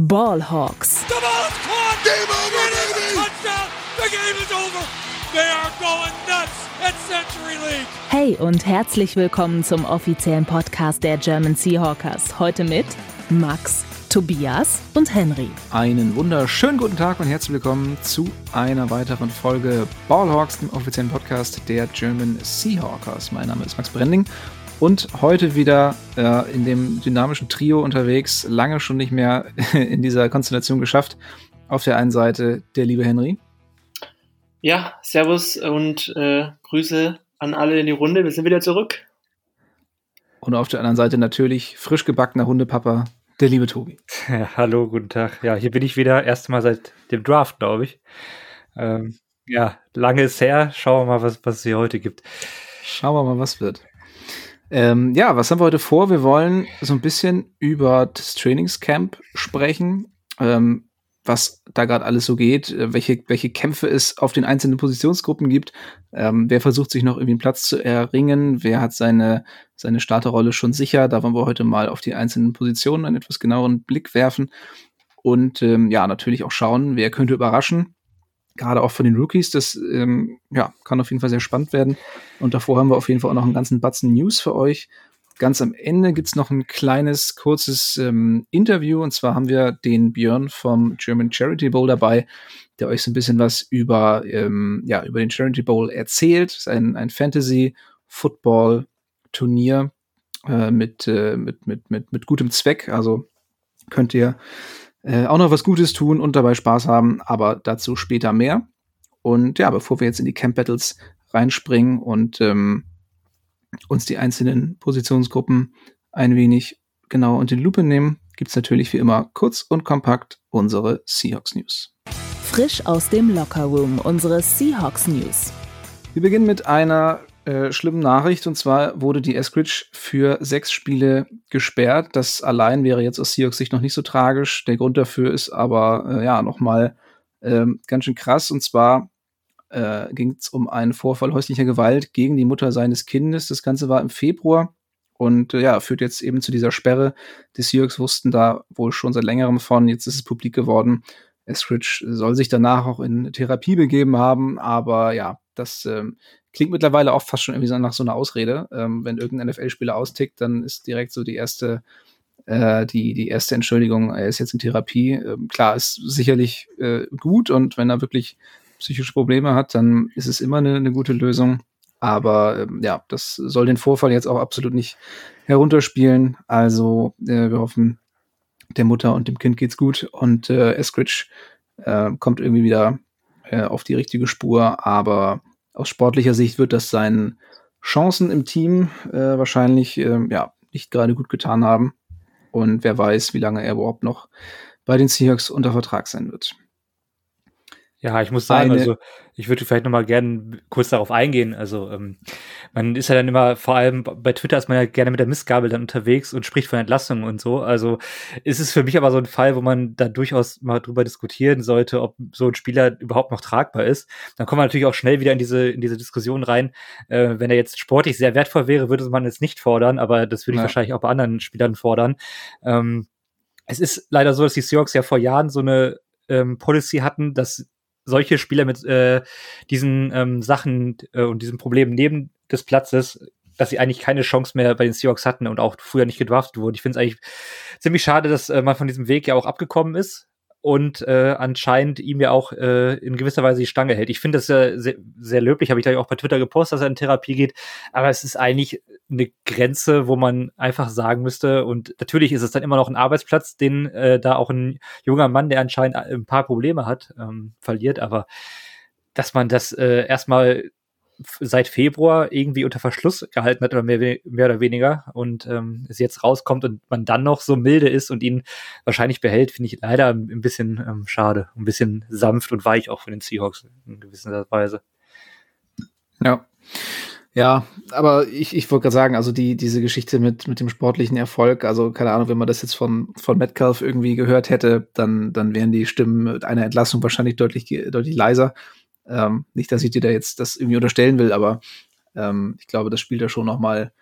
Ballhawks. The ball is caught. Game over, baby. Touchdown. The game is over. They are going nuts at Century League. Hey und herzlich willkommen zum offiziellen Podcast der German Seahawkers. Heute mit Max, Tobias und Henry. Einen wunderschönen guten Tag und herzlich willkommen zu einer weiteren Folge Ballhawks, dem offiziellen Podcast der German Seahawkers. Mein Name ist Max Brending und heute wieder äh, in dem dynamischen Trio unterwegs, lange schon nicht mehr in dieser Konstellation geschafft. Auf der einen Seite der liebe Henry. Ja, Servus und äh, Grüße an alle in die Runde. Wir sind wieder zurück. Und auf der anderen Seite natürlich frisch gebackener Hundepapa, der liebe Tobi. Ja, hallo, guten Tag. Ja, hier bin ich wieder. Erstmal seit dem Draft, glaube ich. Ähm, ja, lange ist her. Schauen wir mal, was, was es hier heute gibt. Schauen wir mal, was wird. Ähm, ja, was haben wir heute vor? Wir wollen so ein bisschen über das Trainingscamp sprechen, ähm, was da gerade alles so geht, äh, welche, welche Kämpfe es auf den einzelnen Positionsgruppen gibt, ähm, wer versucht sich noch irgendwie einen Platz zu erringen, wer hat seine, seine Starterrolle schon sicher. Da wollen wir heute mal auf die einzelnen Positionen einen etwas genaueren Blick werfen und ähm, ja, natürlich auch schauen, wer könnte überraschen gerade auch von den Rookies, das ähm, ja, kann auf jeden Fall sehr spannend werden. Und davor haben wir auf jeden Fall auch noch einen ganzen Batzen News für euch. Ganz am Ende gibt's noch ein kleines, kurzes ähm, Interview. Und zwar haben wir den Björn vom German Charity Bowl dabei, der euch so ein bisschen was über, ähm, ja, über den Charity Bowl erzählt. Das ist ein, ein Fantasy-Football-Turnier äh, mit, äh, mit, mit, mit, mit gutem Zweck. Also könnt ihr äh, auch noch was Gutes tun und dabei Spaß haben, aber dazu später mehr. Und ja, bevor wir jetzt in die Camp Battles reinspringen und ähm, uns die einzelnen Positionsgruppen ein wenig genau unter die Lupe nehmen, gibt's natürlich wie immer kurz und kompakt unsere Seahawks News. Frisch aus dem Locker Room unsere Seahawks News. Wir beginnen mit einer äh, schlimmen Nachricht und zwar wurde die Eskridge für sechs Spiele gesperrt. Das allein wäre jetzt aus Seahawks Sicht noch nicht so tragisch. Der Grund dafür ist aber äh, ja nochmal ähm, ganz schön krass und zwar äh, ging es um einen Vorfall häuslicher Gewalt gegen die Mutter seines Kindes. Das Ganze war im Februar und äh, ja, führt jetzt eben zu dieser Sperre. Die Seahawks wussten da wohl schon seit längerem von, jetzt ist es publik geworden. Eskridge soll sich danach auch in Therapie begeben haben, aber ja, das ähm, klingt mittlerweile auch fast schon irgendwie so nach so einer Ausrede. Ähm, wenn irgendein NFL-Spieler austickt, dann ist direkt so die erste, äh, die, die erste Entschuldigung, er ist jetzt in Therapie. Ähm, klar, ist sicherlich äh, gut und wenn er wirklich psychische Probleme hat, dann ist es immer eine, eine gute Lösung. Aber ähm, ja, das soll den Vorfall jetzt auch absolut nicht herunterspielen. Also äh, wir hoffen, der Mutter und dem Kind geht's gut und äh, Eskridge äh, kommt irgendwie wieder äh, auf die richtige Spur. Aber aus sportlicher Sicht wird das seinen Chancen im Team äh, wahrscheinlich äh, ja, nicht gerade gut getan haben. Und wer weiß, wie lange er überhaupt noch bei den Seahawks unter Vertrag sein wird. Ja, ich muss sagen, Eine, also ich würde vielleicht noch mal gerne kurz darauf eingehen. Also ähm, man ist ja dann immer, vor allem bei Twitter ist man ja gerne mit der Missgabel dann unterwegs und spricht von Entlassungen und so. Also ist es für mich aber so ein Fall, wo man da durchaus mal drüber diskutieren sollte, ob so ein Spieler überhaupt noch tragbar ist. Dann kommt man natürlich auch schnell wieder in diese in diese Diskussion rein. Äh, wenn er jetzt sportlich sehr wertvoll wäre, würde man es nicht fordern, aber das würde ich ja. wahrscheinlich auch bei anderen Spielern fordern. Ähm, es ist leider so, dass die Seahawks ja vor Jahren so eine ähm, Policy hatten, dass solche Spieler mit äh, diesen ähm, Sachen äh, und diesen Problemen neben des Platzes, dass sie eigentlich keine Chance mehr bei den Seahawks hatten und auch früher nicht gedraftet wurden. Ich finde es eigentlich ziemlich schade, dass äh, man von diesem Weg ja auch abgekommen ist und äh, anscheinend ihm ja auch äh, in gewisser Weise die Stange hält. Ich finde das ja sehr, sehr löblich, habe ich da auch bei Twitter gepostet, dass er in Therapie geht, aber es ist eigentlich eine Grenze, wo man einfach sagen müsste und natürlich ist es dann immer noch ein Arbeitsplatz, den äh, da auch ein junger Mann, der anscheinend ein paar Probleme hat, ähm, verliert, aber dass man das äh, erstmal seit Februar irgendwie unter Verschluss gehalten hat oder mehr, mehr oder weniger und ähm, es jetzt rauskommt und man dann noch so milde ist und ihn wahrscheinlich behält, finde ich leider ein bisschen ähm, schade. Ein bisschen sanft und weich auch für den Seahawks in gewisser Weise. Ja. Ja, aber ich, ich wollte gerade sagen, also die, diese Geschichte mit, mit dem sportlichen Erfolg, also keine Ahnung, wenn man das jetzt von, von Metcalf irgendwie gehört hätte, dann, dann wären die Stimmen mit einer Entlassung wahrscheinlich deutlich, deutlich leiser. Ähm, nicht, dass ich dir da jetzt das irgendwie unterstellen will, aber ähm, ich glaube, das spielt ja schon noch mal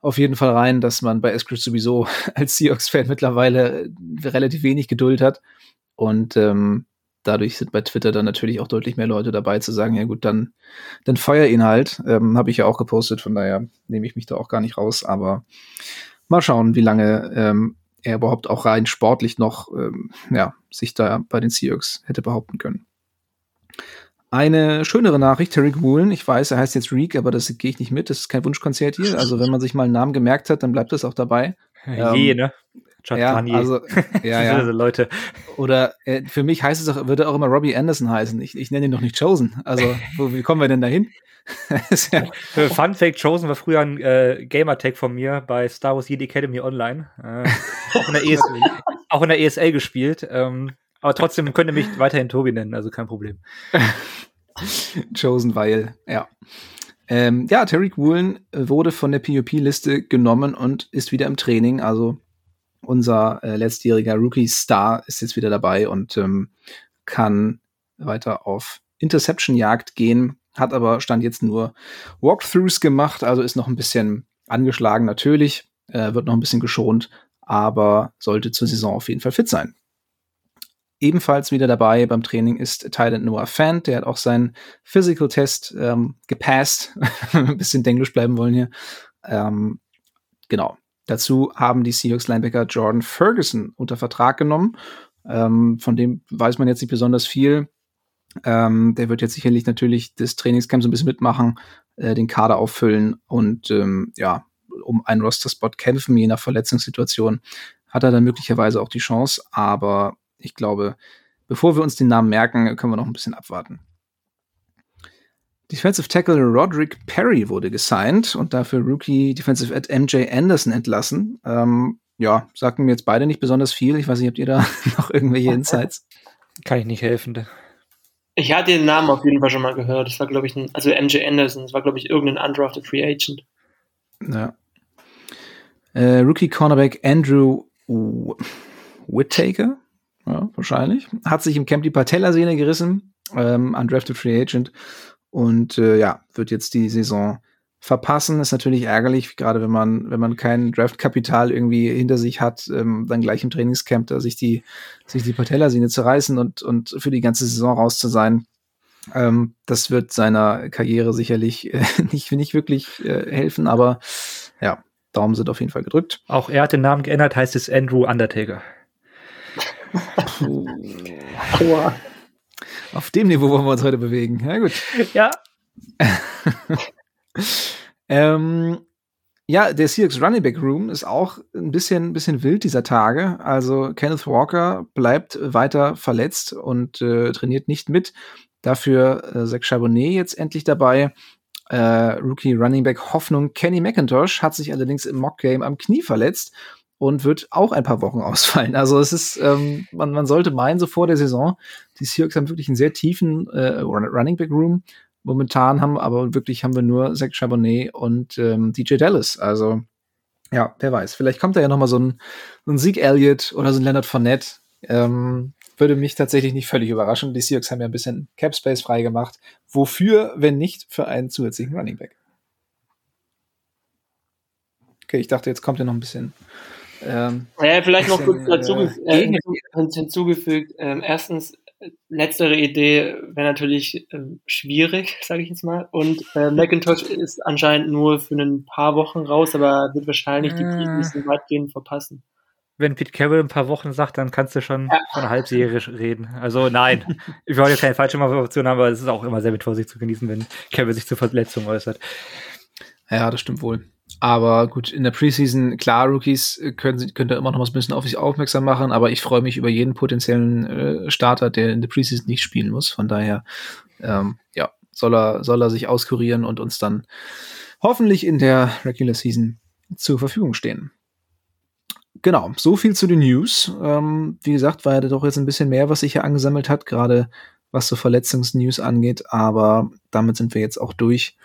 auf jeden Fall rein, dass man bei Eskridge sowieso als Seahawks-Fan mittlerweile relativ wenig Geduld hat. Und ähm, dadurch sind bei Twitter dann natürlich auch deutlich mehr Leute dabei zu sagen, ja gut, dann, dann feuer ihn halt. Ähm, Habe ich ja auch gepostet, von daher nehme ich mich da auch gar nicht raus. Aber mal schauen, wie lange ähm, er überhaupt auch rein sportlich noch ähm, ja, sich da bei den Seahawks hätte behaupten können. Eine schönere Nachricht, Tarek Woolen. Ich weiß, er heißt jetzt Reek, aber das gehe ich nicht mit. Das ist kein Wunschkonzert hier. Also wenn man sich mal einen Namen gemerkt hat, dann bleibt das auch dabei. Je, ähm, ne? Chuck ja, also, ja, ja. Leute. Oder äh, für mich heißt es auch, würde auch immer Robbie Anderson heißen. Ich, ich nenne ihn doch nicht Chosen. Also, wo, wie kommen wir denn dahin? ja. Fun Fact, Chosen war früher ein äh, Gamertag von mir bei Star Wars Jedi Academy Online. Äh, auch, in der ES auch in der ESL gespielt. Ähm, aber trotzdem könnte mich weiterhin Tobi nennen, also kein Problem. Chosen, weil, ja. Ähm, ja, Tariq Woolen wurde von der PUP-Liste genommen und ist wieder im Training. Also unser äh, letztjähriger Rookie-Star ist jetzt wieder dabei und ähm, kann weiter auf Interception-Jagd gehen. Hat aber Stand jetzt nur Walkthroughs gemacht, also ist noch ein bisschen angeschlagen natürlich, äh, wird noch ein bisschen geschont, aber sollte zur Saison auf jeden Fall fit sein. Ebenfalls wieder dabei beim Training ist Thailand Noah Fan. Der hat auch seinen Physical Test ähm, gepasst. ein bisschen Englisch bleiben wollen hier. Ähm, genau. Dazu haben die Seahawks Linebacker Jordan Ferguson unter Vertrag genommen. Ähm, von dem weiß man jetzt nicht besonders viel. Ähm, der wird jetzt sicherlich natürlich das Trainingscamp so ein bisschen mitmachen, äh, den Kader auffüllen und ähm, ja, um einen Roster-Spot kämpfen, je nach Verletzungssituation, hat er dann möglicherweise auch die Chance. Aber ich glaube, bevor wir uns den Namen merken, können wir noch ein bisschen abwarten. Defensive Tackle Roderick Perry wurde gesigned und dafür Rookie Defensive End MJ Anderson entlassen. Ähm, ja, sagten mir jetzt beide nicht besonders viel. Ich weiß nicht, habt ihr da noch irgendwelche Insights? Kann ich nicht helfen. Ich hatte den Namen auf jeden Fall schon mal gehört. Das war, glaube ich, ein, also MJ Anderson. Das war, glaube ich, irgendein undrafted Free Agent. Ja. Äh, Rookie Cornerback Andrew Whittaker ja, wahrscheinlich. Hat sich im Camp die Patellasehne gerissen, ähm, undrafted Free Agent. Und äh, ja, wird jetzt die Saison verpassen. Ist natürlich ärgerlich, gerade wenn man, wenn man kein Draftkapital irgendwie hinter sich hat, ähm, dann gleich im Trainingscamp da sich die, sich die Patellasehne zu reißen und, und für die ganze Saison raus zu sein. Ähm, das wird seiner Karriere sicherlich äh, nicht, nicht wirklich äh, helfen, aber ja, Daumen sind auf jeden Fall gedrückt. Auch er hat den Namen geändert, heißt es Andrew Undertaker. Aua. Auf dem Niveau wollen wir uns heute bewegen. Ja, gut. Ja. ähm, ja, der Seahawks Running Back Room ist auch ein bisschen, bisschen wild dieser Tage. Also Kenneth Walker bleibt weiter verletzt und äh, trainiert nicht mit. Dafür äh, Zach Charbonnet jetzt endlich dabei. Äh, Rookie Running Back Hoffnung Kenny McIntosh hat sich allerdings im Mock Game am Knie verletzt und wird auch ein paar Wochen ausfallen. Also es ist, ähm, man, man sollte meinen, so vor der Saison, die Seahawks haben wirklich einen sehr tiefen äh, Running Back Room. Momentan haben aber wirklich haben wir nur Zach Charbonnet und ähm, DJ Dallas. Also ja, wer weiß. Vielleicht kommt da ja noch mal so ein, so ein Sieg Elliott oder so ein Leonard Fournette. Ähm, würde mich tatsächlich nicht völlig überraschen. Die Seahawks haben ja ein bisschen Cap Space freigemacht. Wofür, wenn nicht für einen zusätzlichen Running Back? Okay, ich dachte, jetzt kommt ja noch ein bisschen ähm, ja, vielleicht noch kurz dazu äh, hinzugefügt. Ähm, erstens, letztere Idee wäre natürlich äh, schwierig, sage ich jetzt mal. Und äh, Macintosh ist anscheinend nur für ein paar Wochen raus, aber wird wahrscheinlich die Preseason ah. weitgehend verpassen. Wenn Pete Carroll ein paar Wochen sagt, dann kannst du schon ja. von Halbserie reden. Also nein, ich wollte keine falsche Information haben, aber es ist auch immer sehr mit Vorsicht zu genießen, wenn Carroll sich zur Verletzung äußert. Ja, das stimmt wohl. Aber gut, in der Preseason, klar, Rookies können, können da immer noch mal ein bisschen auf sich aufmerksam machen, aber ich freue mich über jeden potenziellen äh, Starter, der in der Preseason nicht spielen muss. Von daher, ähm, ja, soll er, soll er sich auskurieren und uns dann hoffentlich in der Regular Season zur Verfügung stehen. Genau, so viel zu den News. Ähm, wie gesagt, war ja doch jetzt ein bisschen mehr, was sich hier angesammelt hat, gerade was so Verletzungsnews angeht, aber damit sind wir jetzt auch durch.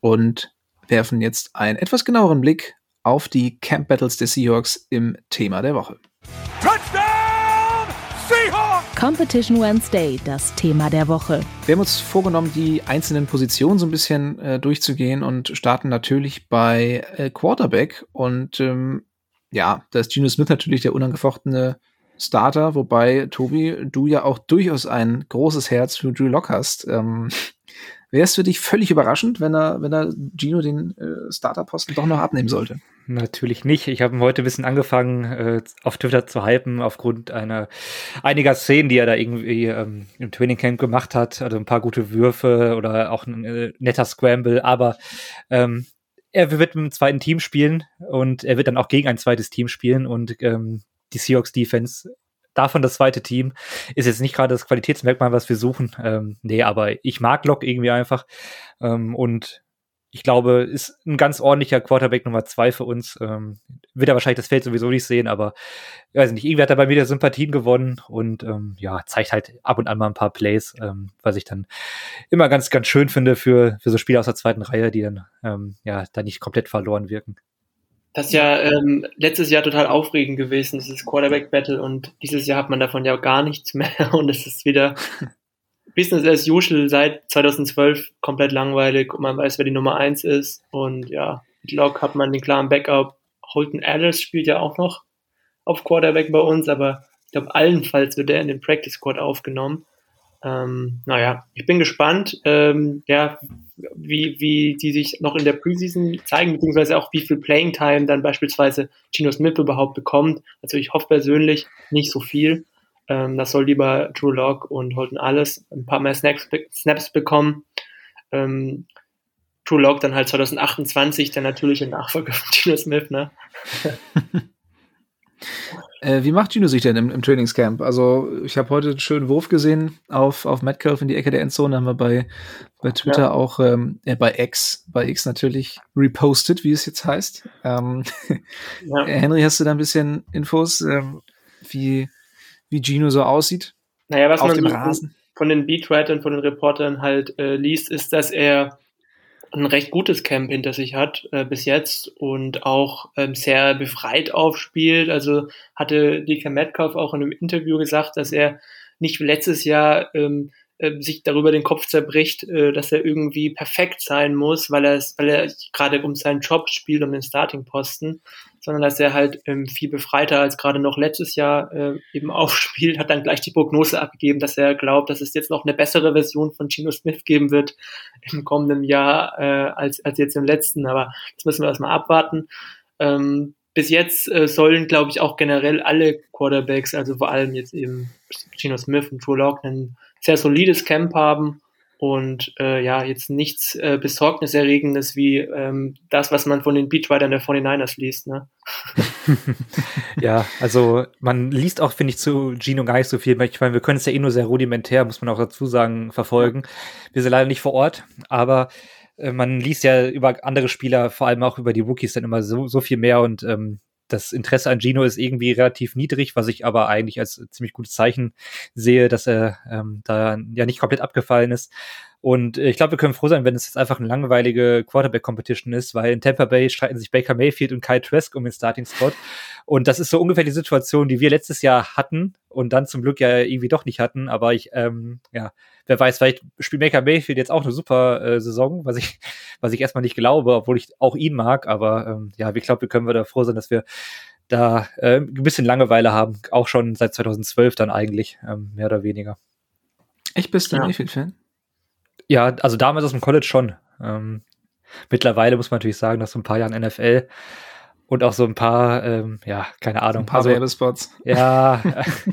Und werfen jetzt einen etwas genaueren Blick auf die Camp Battles der Seahawks im Thema der Woche. Touchdown Seahawks! Competition Wednesday, das Thema der Woche. Wir haben uns vorgenommen, die einzelnen Positionen so ein bisschen äh, durchzugehen und starten natürlich bei äh, Quarterback. Und ähm, ja, da ist Geno Smith natürlich der unangefochtene Starter, wobei, Tobi, du ja auch durchaus ein großes Herz für Drew Lock hast. Ähm, Wäre es für dich völlig überraschend, wenn er, wenn er Gino den äh, Starterposten doch noch abnehmen sollte? Natürlich nicht. Ich habe heute ein bisschen angefangen, äh, auf Twitter zu hypen, aufgrund einer einiger Szenen, die er da irgendwie ähm, im Trainingcamp gemacht hat. Also ein paar gute Würfe oder auch ein äh, netter Scramble, aber ähm, er wird mit einem zweiten Team spielen und er wird dann auch gegen ein zweites Team spielen und ähm, die Seahawks Defense davon das zweite Team ist jetzt nicht gerade das Qualitätsmerkmal, was wir suchen. Ähm, nee, aber ich mag Locke irgendwie einfach. Ähm, und ich glaube, ist ein ganz ordentlicher Quarterback Nummer zwei für uns. Ähm, wird er wahrscheinlich das Feld sowieso nicht sehen, aber ich weiß nicht, irgendwie hat er bei mir der Sympathien gewonnen und ähm, ja, zeigt halt ab und an mal ein paar Plays, ähm, was ich dann immer ganz, ganz schön finde für, für so Spieler aus der zweiten Reihe, die dann ähm, ja da nicht komplett verloren wirken. Das ist ja ähm, letztes Jahr total aufregend gewesen, dieses Quarterback-Battle und dieses Jahr hat man davon ja gar nichts mehr und es ist wieder Business as usual seit 2012 komplett langweilig und man weiß, wer die Nummer eins ist und ja, mit Lock hat man den klaren Backup. Holton Alice spielt ja auch noch auf Quarterback bei uns, aber ich glaube, allenfalls wird er in den Practice Squad aufgenommen. Ähm, naja, ich bin gespannt, ähm, ja, wie, wie die sich noch in der Preseason zeigen, beziehungsweise auch wie viel Playing Time dann beispielsweise Gino Smith überhaupt bekommt. Also ich hoffe persönlich nicht so viel. Ähm, das soll lieber True Lock und Holden alles ein paar mehr Snaps, Snaps bekommen. Ähm, True Lock dann halt 2028 der natürliche Nachfolger von Gino Smith, ne? Äh, wie macht Gino sich denn im, im Trainingscamp? Also, ich habe heute einen schönen Wurf gesehen auf, auf Metcalf in die Ecke der Endzone. Haben wir bei, bei Twitter ja. auch, ähm, äh, bei X, bei X natürlich repostet, wie es jetzt heißt. Ähm, ja. Henry, hast du da ein bisschen Infos, ähm, wie, wie Gino so aussieht? Naja, was man Rasen? von den Beatwritern, von den Reportern halt äh, liest, ist, dass er ein recht gutes Camp hinter sich hat äh, bis jetzt und auch ähm, sehr befreit aufspielt. Also hatte DK Metcalf auch in einem Interview gesagt, dass er nicht wie letztes Jahr ähm, äh, sich darüber den Kopf zerbricht, äh, dass er irgendwie perfekt sein muss, weil er weil er gerade um seinen Job spielt, um den Starting-Posten, sondern dass er halt ähm, viel befreiter als gerade noch letztes Jahr äh, eben aufspielt, hat dann gleich die Prognose abgegeben, dass er glaubt, dass es jetzt noch eine bessere Version von Gino Smith geben wird im kommenden Jahr äh, als, als jetzt im letzten. Aber das müssen wir erstmal abwarten. Ähm, bis jetzt äh, sollen, glaube ich, auch generell alle Quarterbacks, also vor allem jetzt eben Gino Smith und Drew Lock, ein sehr solides Camp haben und äh, ja, jetzt nichts äh, Besorgniserregendes wie ähm, das, was man von den Beatwritern der 49ers liest. Ne? ja, also man liest auch, finde ich, zu Gino gar nicht so viel. Ich meine, wir können es ja eh nur sehr rudimentär, muss man auch dazu sagen, verfolgen. Wir sind leider nicht vor Ort, aber äh, man liest ja über andere Spieler, vor allem auch über die Rookies, dann immer so, so viel mehr und ähm, das Interesse an Gino ist irgendwie relativ niedrig, was ich aber eigentlich als ziemlich gutes Zeichen sehe, dass er ähm, da ja nicht komplett abgefallen ist. Und äh, ich glaube, wir können froh sein, wenn es jetzt einfach eine langweilige Quarterback-Competition ist, weil in Tampa Bay streiten sich Baker Mayfield und Kyle Trask um den Starting-Spot. Und das ist so ungefähr die Situation, die wir letztes Jahr hatten und dann zum Glück ja irgendwie doch nicht hatten. Aber ich, ähm, ja, wer weiß, vielleicht spielt Baker Mayfield jetzt auch eine super äh, Saison, was ich, was ich erstmal nicht glaube, obwohl ich auch ihn mag. Aber ähm, ja, ich glaube, wir können wir da froh sein, dass wir da äh, ein bisschen Langeweile haben, auch schon seit 2012 dann eigentlich, ähm, mehr oder weniger. Ich bist du ja. Mayfield-Fan? Ja, also damals aus dem College schon. Ähm, mittlerweile muss man natürlich sagen, dass so ein paar Jahren NFL und auch so ein paar, ähm, ja, keine Ahnung. Ein paar also, Werbespots. Ja,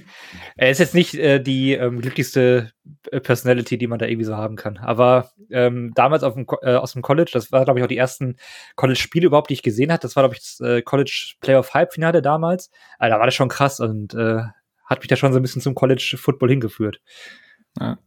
er ist jetzt nicht äh, die ähm, glücklichste äh, Personality, die man da irgendwie so haben kann. Aber ähm, damals auf dem, äh, aus dem College, das war, glaube ich, auch die ersten College-Spiele überhaupt, die ich gesehen habe. Das war, glaube ich, das äh, College Playoff Halbfinale damals. Also, da war das schon krass und äh, hat mich da schon so ein bisschen zum College Football hingeführt. Ja.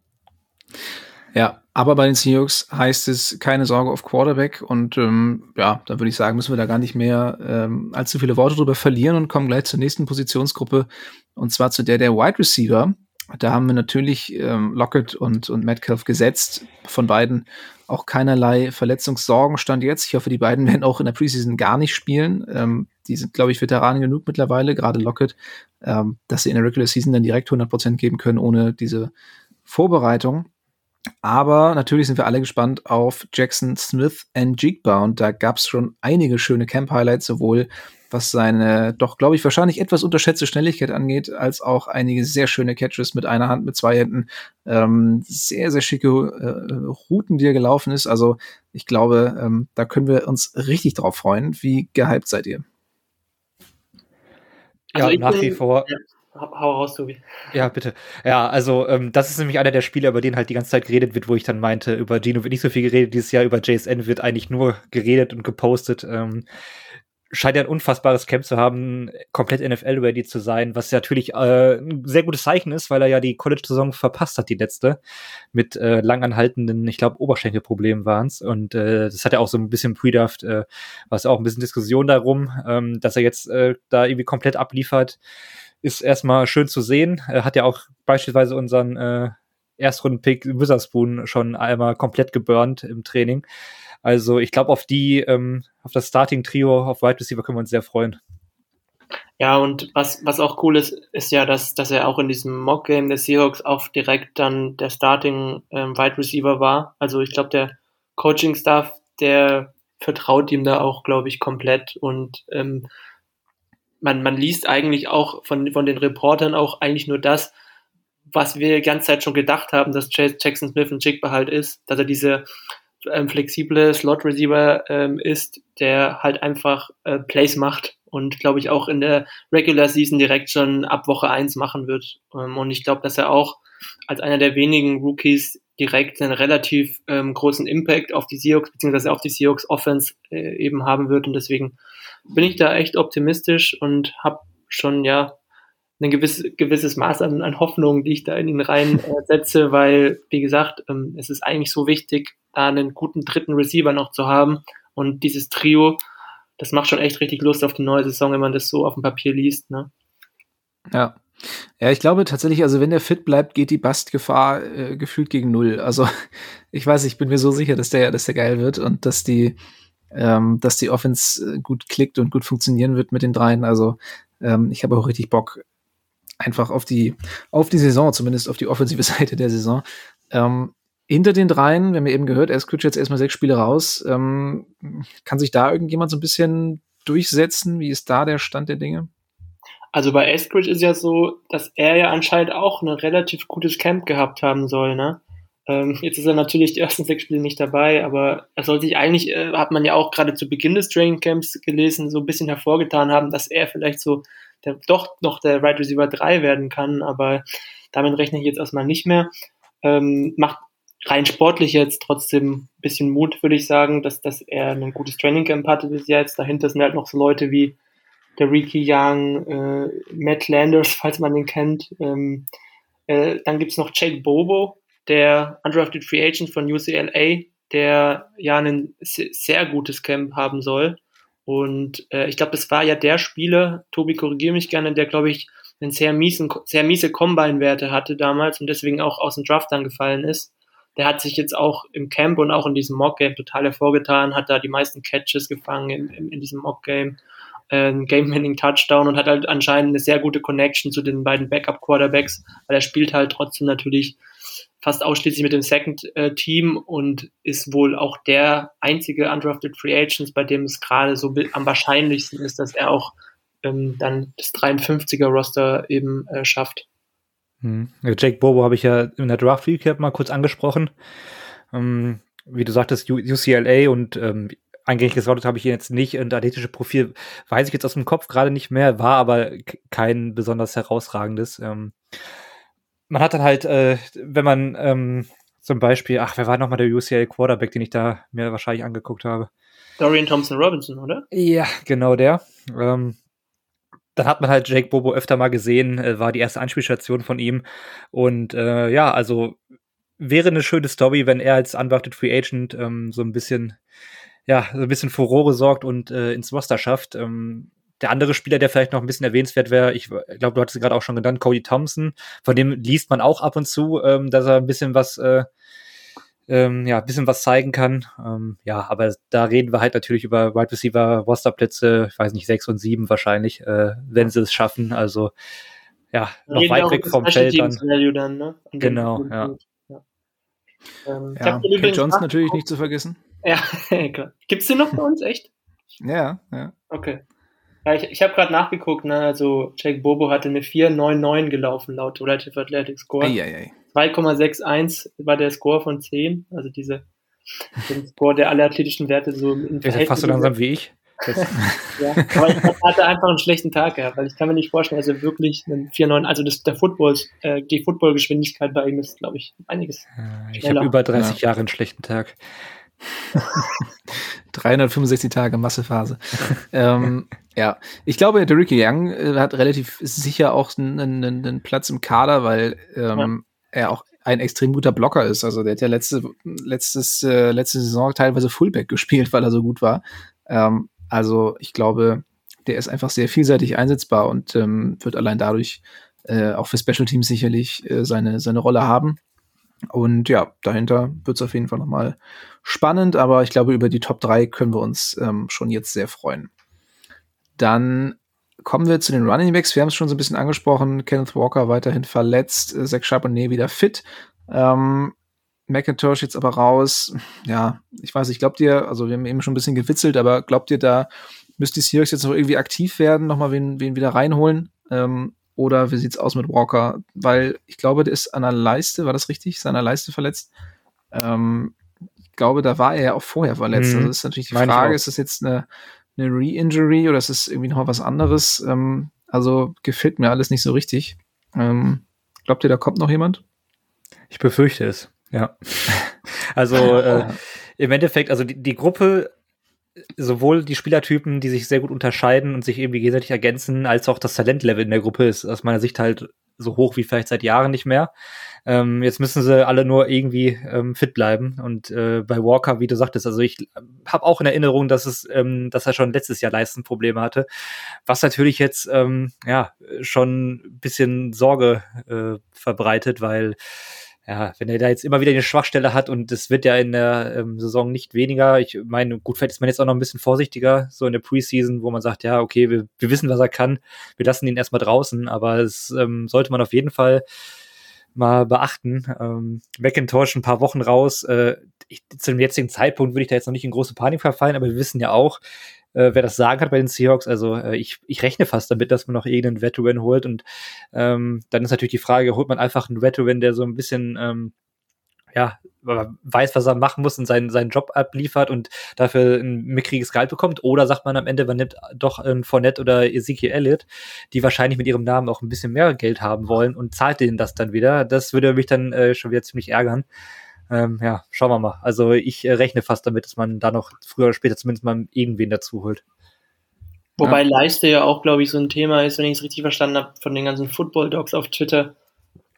Ja, aber bei den Seahawks heißt es keine Sorge auf Quarterback und ähm, ja, da würde ich sagen, müssen wir da gar nicht mehr ähm, allzu viele Worte drüber verlieren und kommen gleich zur nächsten Positionsgruppe und zwar zu der der Wide Receiver. Da haben wir natürlich ähm, Lockett und, und Metcalf gesetzt. Von beiden auch keinerlei Verletzungssorgen stand jetzt. Ich hoffe, die beiden werden auch in der Preseason gar nicht spielen. Ähm, die sind, glaube ich, Veteranen genug mittlerweile, gerade Lockett, ähm, dass sie in der Regular Season dann direkt 100% geben können, ohne diese Vorbereitung. Aber natürlich sind wir alle gespannt auf Jackson Smith and Jigba und da gab es schon einige schöne Camp-Highlights, sowohl was seine doch, glaube ich, wahrscheinlich etwas unterschätzte Schnelligkeit angeht, als auch einige sehr schöne Catches mit einer Hand, mit zwei Händen. Ähm, sehr, sehr schicke äh, Routen, die er gelaufen ist. Also ich glaube, ähm, da können wir uns richtig drauf freuen. Wie gehypt seid ihr? Also ja, nach wie vor. Ja. Hau raus, Tobi. Ja, bitte. Ja, also ähm, das ist nämlich einer der Spiele, über den halt die ganze Zeit geredet wird, wo ich dann meinte, über Gino wird nicht so viel geredet dieses Jahr, über JSN wird eigentlich nur geredet und gepostet. Ähm, scheint ja ein unfassbares Camp zu haben, komplett NFL-ready zu sein, was natürlich äh, ein sehr gutes Zeichen ist, weil er ja die College-Saison verpasst hat, die letzte, mit äh, langanhaltenden, ich glaube, Oberschenkelproblemen waren es. Und äh, das hat ja auch so ein bisschen Pre-Draft, äh, war es auch ein bisschen Diskussion darum, ähm, dass er jetzt äh, da irgendwie komplett abliefert, ist erstmal schön zu sehen. Hat ja auch beispielsweise unseren äh, Erstrunden-Pick Witherspoon schon einmal komplett geburnt im Training. Also ich glaube, auf die, ähm, auf das Starting-Trio, auf Wide Receiver können wir uns sehr freuen. Ja, und was, was auch cool ist, ist ja, dass, dass er auch in diesem Mock-Game der Seahawks auch direkt dann der Starting ähm, Wide Receiver war. Also ich glaube, der Coaching-Staff, der vertraut ihm da auch, glaube ich, komplett. Und ähm, man, man liest eigentlich auch von, von den Reportern auch eigentlich nur das, was wir die ganze Zeit schon gedacht haben, dass Jackson Smith ein Jigba halt ist, dass er diese ähm, flexible Slot-Receiver ähm, ist, der halt einfach äh, Plays macht und glaube ich auch in der Regular Season direkt schon ab Woche eins machen wird. Ähm, und ich glaube, dass er auch als einer der wenigen Rookies direkt einen relativ ähm, großen Impact auf die Seahawks beziehungsweise auf die Seahawks Offense äh, eben haben wird. Und deswegen bin ich da echt optimistisch und habe schon ja ein gewiss, gewisses Maß an, an Hoffnung, die ich da in ihn reinsetze, äh, weil, wie gesagt, ähm, es ist eigentlich so wichtig, da einen guten dritten Receiver noch zu haben. Und dieses Trio, das macht schon echt richtig Lust auf die neue Saison, wenn man das so auf dem Papier liest. Ne? Ja. Ja, ich glaube tatsächlich, also wenn der fit bleibt, geht die Bastgefahr äh, gefühlt gegen null. Also ich weiß, ich bin mir so sicher, dass der, dass der geil wird und dass die, ähm, dass die Offense äh, gut klickt und gut funktionieren wird mit den dreien. Also ähm, ich habe auch richtig Bock einfach auf die, auf die Saison, zumindest auf die offensive Seite der Saison. Ähm, hinter den dreien, wir haben ja eben gehört, Eskridge jetzt erstmal sechs Spiele raus. Ähm, kann sich da irgendjemand so ein bisschen durchsetzen? Wie ist da der Stand der Dinge? Also bei Eskridge ist ja so, dass er ja anscheinend auch ein relativ gutes Camp gehabt haben soll, ne? Ähm, jetzt ist er natürlich die ersten sechs Spiele nicht dabei, aber er soll sich eigentlich, äh, hat man ja auch gerade zu Beginn des Training Camps gelesen, so ein bisschen hervorgetan haben, dass er vielleicht so der, doch noch der Right Receiver 3 werden kann, aber damit rechne ich jetzt erstmal nicht mehr. Ähm, macht rein sportlich jetzt trotzdem ein bisschen Mut, würde ich sagen, dass, dass er ein gutes Training Camp hatte bis jetzt. Dahinter sind halt noch so Leute wie der Ricky Young, äh, Matt Landers, falls man den kennt. Ähm, äh, dann gibt's noch Jake Bobo, der Undrafted Free Agent von UCLA, der ja ein sehr gutes Camp haben soll. Und äh, ich glaube, es war ja der Spieler, Tobi, korrigiere mich gerne, der, glaube ich, einen sehr, miesen, sehr miese Combine-Werte hatte damals und deswegen auch aus dem Draft dann gefallen ist der hat sich jetzt auch im Camp und auch in diesem Mock-Game total hervorgetan, hat da die meisten Catches gefangen in, in, in diesem Mock-Game, äh, Game-Winning-Touchdown und hat halt anscheinend eine sehr gute Connection zu den beiden Backup-Quarterbacks, weil er spielt halt trotzdem natürlich fast ausschließlich mit dem Second-Team und ist wohl auch der einzige undrafted Free Agents, bei dem es gerade so am wahrscheinlichsten ist, dass er auch ähm, dann das 53er-Roster eben äh, schafft. Hm. Jake Bobo habe ich ja in der Draft Recap mal kurz angesprochen. Ähm, wie du sagtest, UCLA und ähm, eingängig geschaut habe ich jetzt nicht. Und athletische Profil weiß ich jetzt aus dem Kopf gerade nicht mehr, war aber kein besonders herausragendes. Ähm, man hat dann halt, äh, wenn man ähm, zum Beispiel, ach, wer war nochmal der UCLA Quarterback, den ich da mir wahrscheinlich angeguckt habe? Dorian Thompson Robinson, oder? Ja, genau der. Ähm, dann hat man halt Jake Bobo öfter mal gesehen, äh, war die erste Anspielstation von ihm. Und äh, ja, also wäre eine schöne Story, wenn er als undrafted Free Agent ähm, so ein bisschen, ja, so ein bisschen Furore sorgt und äh, ins Roster schafft. Ähm, der andere Spieler, der vielleicht noch ein bisschen erwähnenswert wäre, ich glaube, du hattest gerade auch schon genannt, Cody Thompson. Von dem liest man auch ab und zu, ähm, dass er ein bisschen was, äh, ähm, ja, ein bisschen was zeigen kann. Ähm, ja, aber da reden wir halt natürlich über Wide Receiver Rosterplätze, ich weiß nicht, sechs und sieben wahrscheinlich, äh, wenn sie es schaffen. Also ja, noch weit weg vom Feld dann. dann ne? Genau, ja. ja. Ähm, ja, Kate Johnson natürlich nicht zu vergessen. Ja, klar. Gibt's den noch bei uns, echt? Ja, ja. Okay. Ja, ich ich habe gerade nachgeguckt, ne? also Jake Bobo hatte eine 4,99 gelaufen laut Relative Athletic Score. 2,61 war der Score von 10, also diese den Score der alle athletischen Werte so im ist fast so langsam wie ich. ja, aber ich hatte einfach einen schlechten Tag gehabt, weil ich kann mir nicht vorstellen, dass er wirklich einen 4,9, also das, der Football, äh, die Footballgeschwindigkeit bei ihm ist, glaube ich, einiges. Ich habe über 30 ja. Jahre einen schlechten Tag. 365 Tage Massephase. ähm, ja, ich glaube, der Ricky Young äh, hat relativ sicher auch einen, einen, Platz im Kader, weil ähm, ja. er auch ein extrem guter Blocker ist. Also der hat ja letzte, letztes, äh, letzte Saison teilweise Fullback gespielt, weil er so gut war. Ähm, also ich glaube, der ist einfach sehr vielseitig einsetzbar und ähm, wird allein dadurch äh, auch für Special Teams sicherlich äh, seine, seine Rolle haben. Und ja, dahinter wird es auf jeden Fall nochmal spannend, aber ich glaube, über die Top 3 können wir uns ähm, schon jetzt sehr freuen. Dann kommen wir zu den Running Backs. Wir haben es schon so ein bisschen angesprochen. Kenneth Walker weiterhin verletzt, äh, Zach Charbonnet wieder fit. Ähm, McIntosh jetzt aber raus. Ja, ich weiß, ich glaubt ihr, also wir haben eben schon ein bisschen gewitzelt, aber glaubt ihr, da müsste die Seahawks jetzt noch irgendwie aktiv werden, nochmal wen, wen wieder reinholen? Ähm, oder wie sieht's aus mit Walker? Weil ich glaube, der ist an der Leiste, war das richtig? Seiner Leiste verletzt. Ähm, ich glaube, da war er ja auch vorher verletzt. Mhm. Also ist natürlich die Meine Frage, ist das jetzt eine, eine Re-Injury oder ist es irgendwie noch was anderes? Ähm, also gefällt mir alles nicht so richtig. Ähm, glaubt ihr, da kommt noch jemand? Ich befürchte es, ja. also äh, im Endeffekt, also die, die Gruppe sowohl die Spielertypen, die sich sehr gut unterscheiden und sich irgendwie gegenseitig ergänzen, als auch das Talentlevel in der Gruppe ist aus meiner Sicht halt so hoch wie vielleicht seit Jahren nicht mehr. Ähm, jetzt müssen sie alle nur irgendwie ähm, fit bleiben. Und äh, bei Walker, wie du sagtest, also ich habe auch in Erinnerung, dass es, ähm, dass er schon letztes Jahr Leistenprobleme hatte, was natürlich jetzt ähm, ja schon ein bisschen Sorge äh, verbreitet, weil ja, wenn er da jetzt immer wieder eine Schwachstelle hat und es wird ja in der ähm, Saison nicht weniger, ich meine, gut, vielleicht ist man jetzt auch noch ein bisschen vorsichtiger, so in der Preseason, wo man sagt, ja, okay, wir, wir wissen, was er kann, wir lassen ihn erstmal draußen, aber es ähm, sollte man auf jeden Fall mal beachten. Ähm, McIntosh ein paar Wochen raus, äh, ich, zu dem jetzigen Zeitpunkt würde ich da jetzt noch nicht in große Panik verfallen, aber wir wissen ja auch, äh, wer das sagen hat bei den Seahawks. Also äh, ich, ich rechne fast damit, dass man noch irgendeinen Veteran holt. Und ähm, dann ist natürlich die Frage, holt man einfach einen Veteran, der so ein bisschen ähm, ja, weiß, was er machen muss und seinen, seinen Job abliefert und dafür ein mickriges Gehalt bekommt. Oder sagt man am Ende, man nimmt doch einen Fournette oder Ezekiel Elliott, die wahrscheinlich mit ihrem Namen auch ein bisschen mehr Geld haben wollen und zahlt denen das dann wieder. Das würde mich dann äh, schon wieder ziemlich ärgern ähm, ja, schauen wir mal. Also ich äh, rechne fast damit, dass man da noch früher oder später zumindest mal irgendwen dazu holt. Wobei ja. Leiste ja auch, glaube ich, so ein Thema ist, wenn ich es richtig verstanden habe, von den ganzen Football-Dogs auf Twitter,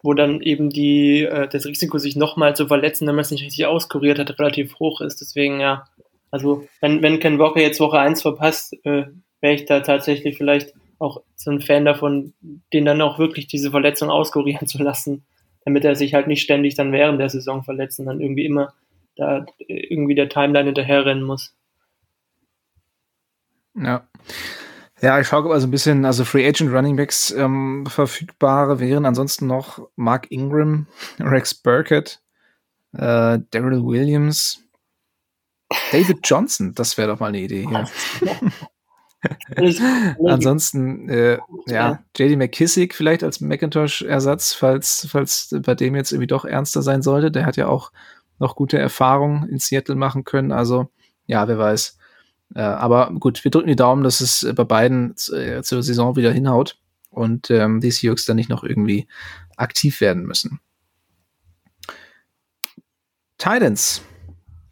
wo dann eben die, äh, das Risiko, sich nochmal zu verletzen, wenn man es nicht richtig auskuriert hat, relativ hoch ist. Deswegen, ja, also wenn, wenn Ken Walker jetzt Woche 1 verpasst, äh, wäre ich da tatsächlich vielleicht auch so ein Fan davon, den dann auch wirklich diese Verletzung auskurieren zu lassen damit er sich halt nicht ständig dann während der Saison verletzt und dann irgendwie immer da irgendwie der Timeline hinterherrennen muss. Ja. Ja, ich schaue also ein bisschen, also Free Agent Running Backs ähm, verfügbare wären ansonsten noch Mark Ingram, Rex Burkett, äh, Daryl Williams, David Johnson, das wäre doch mal eine Idee hier. Ansonsten, äh, ja, JD McKissick vielleicht als Macintosh-Ersatz, falls, falls bei dem jetzt irgendwie doch ernster sein sollte. Der hat ja auch noch gute Erfahrungen in Seattle machen können. Also, ja, wer weiß. Äh, aber gut, wir drücken die Daumen, dass es bei beiden äh, zur Saison wieder hinhaut und ähm, die Seahawks dann nicht noch irgendwie aktiv werden müssen. Titans.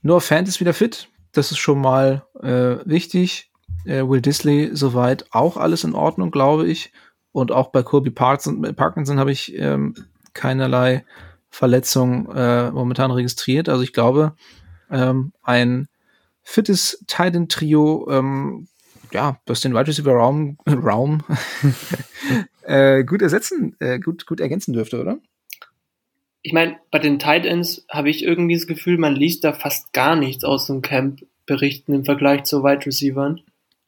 Nur Fan ist wieder fit. Das ist schon mal äh, wichtig äh, Will Disley soweit auch alles in Ordnung, glaube ich. Und auch bei Colby Parkinson, Parkinson habe ich ähm, keinerlei Verletzung äh, momentan registriert. Also ich glaube, ähm, ein fittes Titan-Trio, ähm, ja, das den Wide Receiver Raum, Raum äh, gut ersetzen, äh, gut, gut ergänzen dürfte, oder? ich meine, bei den Tight Ends habe ich irgendwie das Gefühl, man liest da fast gar nichts aus dem Camp berichten im Vergleich zu Wide Receivern.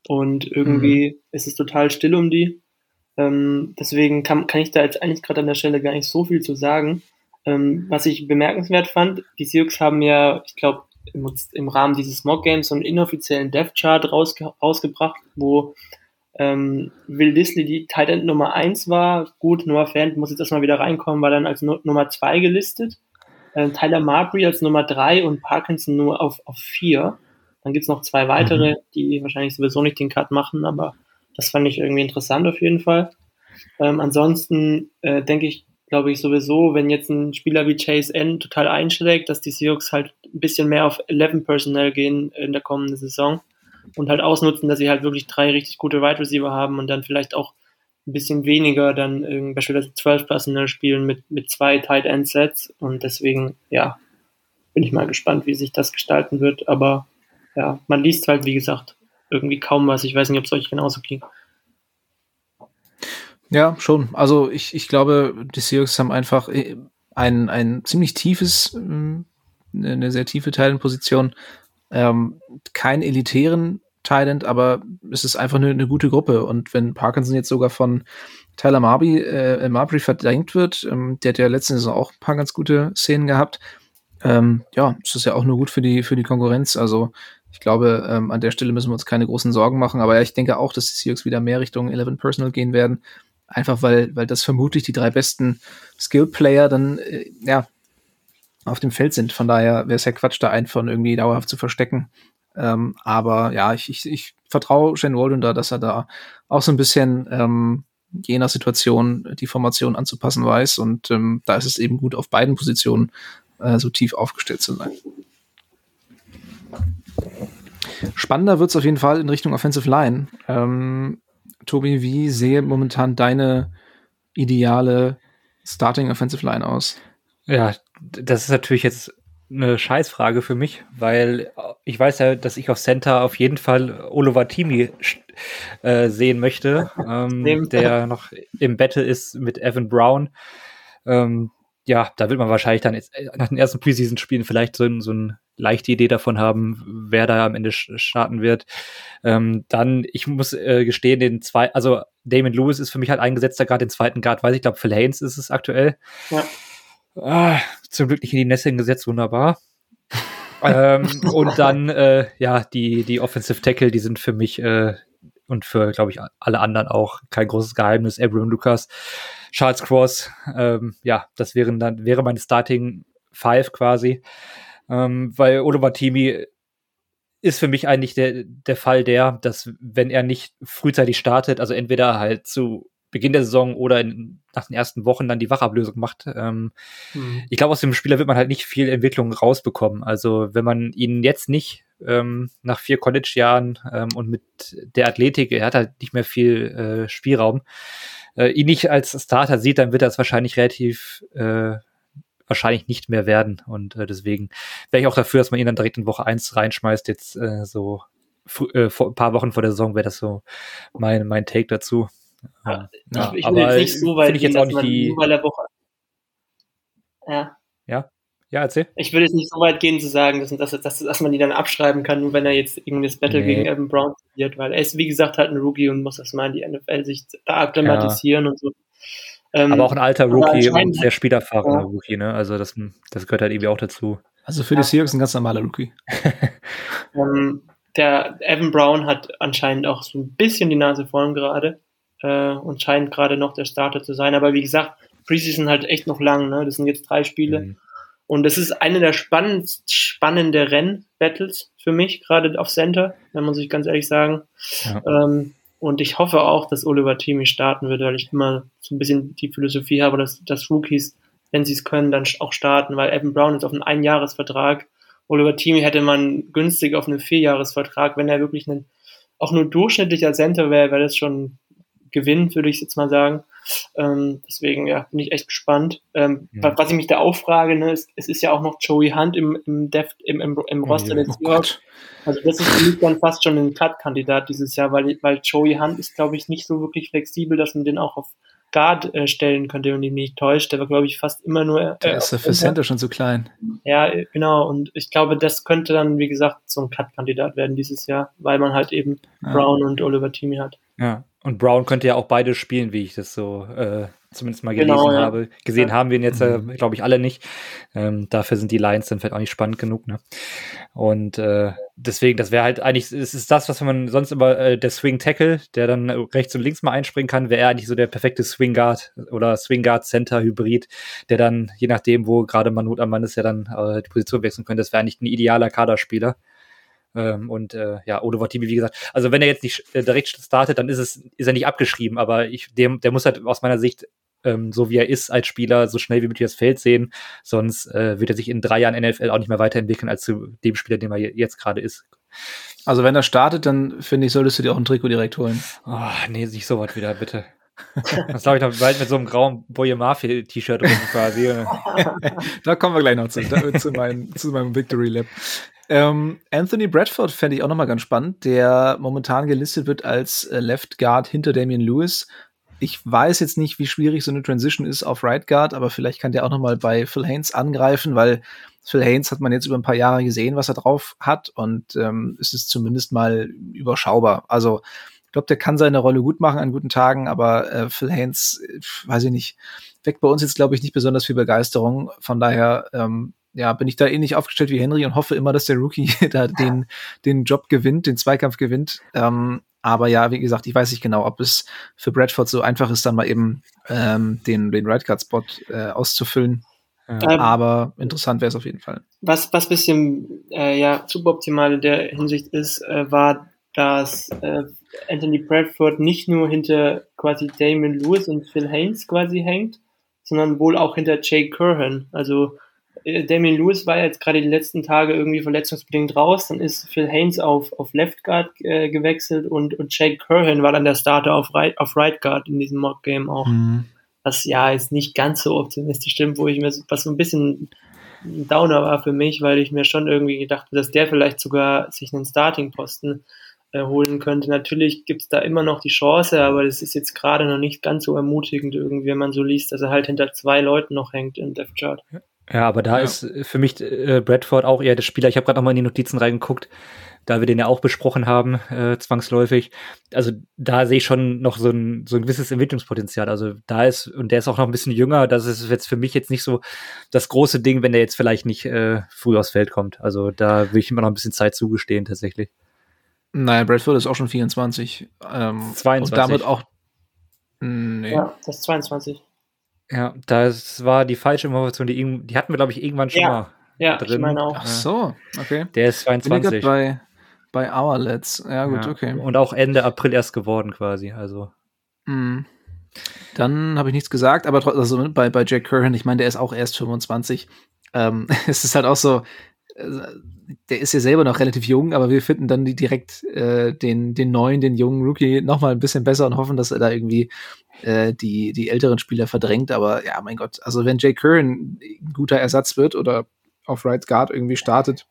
Und irgendwie mhm. ist es total still um die. Ähm, deswegen kann, kann ich da jetzt eigentlich gerade an der Stelle gar nicht so viel zu sagen. Ähm, was ich bemerkenswert fand, die Sioux haben ja, ich glaube, im, im, Rahmen dieses Mock Games so einen inoffiziellen Death Chart rausge rausgebracht, wo ähm, Will Disley die Tight End Nummer 1 war. Gut, Noah Fant muss jetzt erstmal wieder reinkommen, war dann als no Nummer 2 gelistet. Äh, Tyler Marbury als Nummer 3 und Parkinson nur auf 4. Dann gibt's noch zwei weitere, mhm. die wahrscheinlich sowieso nicht den Cut machen, aber das fand ich irgendwie interessant auf jeden Fall. Ähm, ansonsten äh, denke ich, glaube ich sowieso, wenn jetzt ein Spieler wie Chase N total einschlägt, dass die Seahawks halt ein bisschen mehr auf 11 Personnel gehen in der kommenden Saison und halt ausnutzen, dass sie halt wirklich drei richtig gute Wide Receiver haben und dann vielleicht auch ein bisschen weniger dann äh, beispielsweise 12 Personnel spielen mit, mit zwei Tight End Sets und deswegen, ja, bin ich mal gespannt, wie sich das gestalten wird, aber ja, man liest halt, wie gesagt, irgendwie kaum was. Ich weiß nicht, ob es euch genauso ging. Ja, schon. Also ich, ich glaube, die Seahawks haben einfach äh, ein, ein ziemlich tiefes, ähm, eine sehr tiefe Teilenposition. Ähm, keinen elitären Talent, aber es ist einfach eine, eine, gute Gruppe. Und wenn Parkinson jetzt sogar von Tyler Marby, äh, Marbury verdrängt wird, ähm, der hat ja letzten Saison auch ein paar ganz gute Szenen gehabt, ähm, ja, es ist ja auch nur gut für die, für die Konkurrenz. Also ich glaube, ähm, an der Stelle müssen wir uns keine großen Sorgen machen. Aber ja, ich denke auch, dass die Seahawks wieder mehr Richtung 11 Personal gehen werden. Einfach weil, weil das vermutlich die drei besten Skill-Player dann, äh, ja, auf dem Feld sind. Von daher wäre es ja Quatsch, da einen von irgendwie dauerhaft zu verstecken. Ähm, aber ja, ich, ich, ich vertraue Shane Walden da, dass er da auch so ein bisschen ähm, je nach Situation die Formation anzupassen weiß. Und ähm, da ist es eben gut, auf beiden Positionen äh, so tief aufgestellt zu sein. Spannender wird es auf jeden Fall in Richtung Offensive Line. Ähm, Tobi, wie sehe momentan deine ideale Starting Offensive Line aus? Ja, das ist natürlich jetzt eine Scheißfrage für mich, weil ich weiß ja, dass ich auf Center auf jeden Fall Olovatimi äh, sehen möchte, ähm, der noch im Battle ist mit Evan Brown. Ähm, ja, da wird man wahrscheinlich dann nach den ersten Preseason-Spielen vielleicht so, so eine leichte Idee davon haben, wer da am Ende starten wird. Ähm, dann, ich muss äh, gestehen, den zwei, also Damon Lewis ist für mich halt eingesetzter gerade den zweiten Guard, weiß ich, glaube, Phil Haynes ist es aktuell. Ja. Ah, zum Glück nicht in die Nässe gesetzt, wunderbar. ähm, und dann, äh, ja, die, die Offensive Tackle, die sind für mich äh, und für, glaube ich, alle anderen auch kein großes Geheimnis. Abraham Lucas, Charles Cross, ähm, ja, das wären dann, wäre meine Starting Five quasi. Ähm, weil Oliver Timi ist für mich eigentlich der, der Fall der, dass wenn er nicht frühzeitig startet, also entweder halt zu Beginn der Saison oder in, nach den ersten Wochen dann die Wachablösung macht. Ähm, mhm. Ich glaube, aus dem Spieler wird man halt nicht viel Entwicklung rausbekommen. Also wenn man ihn jetzt nicht ähm, nach vier College-Jahren ähm, und mit der Athletik, er hat halt nicht mehr viel äh, Spielraum, äh, ihn nicht als Starter sieht, dann wird er es wahrscheinlich relativ äh, wahrscheinlich nicht mehr werden. Und äh, deswegen wäre ich auch dafür, dass man ihn dann direkt in Woche eins reinschmeißt, jetzt äh, so äh, vor ein paar Wochen vor der Saison wäre das so mein, mein Take dazu. Ja, ja, ich, ich will jetzt nicht so weit ich jetzt auch nicht die... nur weil er Woche. Ja. Ja. Ja, erzähl. Ich würde jetzt nicht so weit gehen zu sagen, dass, dass, dass, dass man die dann abschreiben kann, nur wenn er jetzt irgendwie das Battle nee. gegen Evan Brown verliert, weil er ist, wie gesagt, halt ein Rookie und muss erstmal in die NFL sich da akklimatisieren ja. und so. Ähm, aber auch ein alter Rookie und sehr spielerfahrener ja. Rookie, ne? Also das, das gehört halt irgendwie auch dazu. Also für die Seahawks ein ganz normaler Rookie. ähm, der Evan Brown hat anscheinend auch so ein bisschen die Nase vorn gerade äh, und scheint gerade noch der Starter zu sein. Aber wie gesagt, Preseason halt echt noch lang. Ne? Das sind jetzt drei Spiele. Mhm. Und das ist eine der spannend, spannenden battles für mich, gerade auf Center, wenn man sich ganz ehrlich sagen. Ja. Ähm, und ich hoffe auch, dass Oliver Teamy starten wird, weil ich immer so ein bisschen die Philosophie habe, dass, dass Rookies, wenn sie es können, dann auch starten, weil Evan Brown ist auf einen Einjahresvertrag. Oliver Teamy hätte man günstig auf einen Vierjahresvertrag. Wenn er wirklich ein, auch nur durchschnittlicher Center wäre, wäre das schon Gewinn, würde ich jetzt mal sagen. Ähm, deswegen ja, bin ich echt gespannt. Ähm, ja. Was ich mich da auch frage, ne, ist, es ist ja auch noch Joey Hunt im, im, Def, im, im, im Roster ja, des oh Also das ist für mich dann fast schon ein Cut-Kandidat dieses Jahr, weil, weil Joey Hunt ist, glaube ich, nicht so wirklich flexibel, dass man den auch auf Guard äh, stellen könnte, wenn ich mich nicht täuscht. Der war, glaube ich, fast immer nur. Äh, der ist ja für Center schon zu klein. Ja, genau. Und ich glaube, das könnte dann, wie gesagt, so ein Cut-Kandidat werden dieses Jahr, weil man halt eben ja. Brown und Oliver Timmy hat. Ja, und Brown könnte ja auch beide spielen, wie ich das so äh, zumindest mal gelesen genau, ja. habe. Gesehen ja. haben wir ihn jetzt, äh, mhm. glaube ich, alle nicht. Ähm, dafür sind die Lines dann vielleicht auch nicht spannend genug. Ne? Und äh, deswegen, das wäre halt eigentlich, es ist das, was man sonst immer, äh, der Swing Tackle, der dann rechts und links mal einspringen kann, wäre eigentlich so der perfekte Swing Guard oder Swing Guard Center Hybrid, der dann, je nachdem, wo gerade Manut am Mann ist, ja dann äh, die Position wechseln könnte. Das wäre eigentlich ein idealer Kaderspieler. Ähm, und äh, ja, Odo Vatibi, wie gesagt, also wenn er jetzt nicht äh, direkt startet, dann ist es, ist er nicht abgeschrieben, aber ich, der, der muss halt aus meiner Sicht ähm, so wie er ist als Spieler, so schnell wie möglich das Feld sehen. Sonst äh, wird er sich in drei Jahren NFL auch nicht mehr weiterentwickeln als zu dem Spieler, dem er jetzt gerade ist. Also wenn er startet, dann finde ich, solltest du dir auch ein Trikot direkt holen. Oh, nee, nicht so was wieder, bitte. Das glaube ich noch bald mit so einem grauen Boye Mafia-T-Shirt drin quasi. da kommen wir gleich noch zu, da, zu, meinem, zu meinem Victory Lab. Ähm, Anthony Bradford fände ich auch nochmal ganz spannend, der momentan gelistet wird als äh, Left Guard hinter Damian Lewis ich weiß jetzt nicht, wie schwierig so eine Transition ist auf Right Guard, aber vielleicht kann der auch noch mal bei Phil Haynes angreifen, weil Phil Haynes hat man jetzt über ein paar Jahre gesehen, was er drauf hat und ähm, es ist zumindest mal überschaubar. Also glaube, der kann seine Rolle gut machen an guten Tagen, aber äh, Phil Haynes, weiß ich nicht, weckt bei uns jetzt glaube ich nicht besonders viel Begeisterung. Von daher ähm, ja, bin ich da ähnlich aufgestellt wie Henry und hoffe immer, dass der Rookie da den, den Job gewinnt, den Zweikampf gewinnt. Ähm, aber ja, wie gesagt, ich weiß nicht genau, ob es für Bradford so einfach ist, dann mal eben ähm, den, den Right Guard Spot äh, auszufüllen. Ja. Ähm, aber interessant wäre es auf jeden Fall. Was, was bisschen äh, ja, suboptimal in der Hinsicht ist, äh, war, dass äh, Anthony Bradford nicht nur hinter quasi Damon Lewis und Phil Haynes quasi hängt, sondern wohl auch hinter Jay Curran. Also äh, Damien Lewis war jetzt gerade die letzten Tage irgendwie verletzungsbedingt raus, dann ist Phil Haynes auf, auf Left Guard äh, gewechselt und, und Jake Curran war dann der Starter auf Right, auf right Guard in diesem Mock Game auch. Mhm. Was ja jetzt nicht ganz so optimistisch stimmt, wo ich mir was so ein bisschen ein Downer war für mich, weil ich mir schon irgendwie gedacht habe, dass der vielleicht sogar sich einen Starting-Posten holen könnte. Natürlich gibt's da immer noch die Chance, aber das ist jetzt gerade noch nicht ganz so ermutigend irgendwie, wenn man so liest, dass er halt hinter zwei Leuten noch hängt im Death Chart. Ja. Aber da ja. ist für mich äh, Bradford auch eher der Spieler. Ich habe gerade noch mal in die Notizen reingeguckt, da wir den ja auch besprochen haben, äh, zwangsläufig. Also da sehe ich schon noch so ein, so ein gewisses Entwicklungspotenzial. Also da ist, und der ist auch noch ein bisschen jünger, das ist jetzt für mich jetzt nicht so das große Ding, wenn der jetzt vielleicht nicht äh, früh aufs Feld kommt. Also da will ich immer noch ein bisschen Zeit zugestehen, tatsächlich. Naja, Bradford ist auch schon 24. Ähm, 22. Und damit auch. Nee. Ja, das ist 22. Ja, das war die falsche Information, die, die hatten wir, glaube ich, irgendwann schon ja. mal ja, drin. Ich meine auch. Ach so, okay. Der ist 22. Bei, bei Our Let's. Ja, gut, ja. okay. Und auch Ende April erst geworden quasi, also. Mhm. Dann habe ich nichts gesagt, aber also bei, bei Jack Curran, ich meine, der ist auch erst 25. Ähm, es ist halt auch so, der ist ja selber noch relativ jung, aber wir finden dann direkt äh, den, den neuen, den jungen Rookie noch mal ein bisschen besser und hoffen, dass er da irgendwie äh, die, die älteren Spieler verdrängt. Aber ja, mein Gott, also wenn Jay Curran ein guter Ersatz wird oder auf Right Guard irgendwie startet,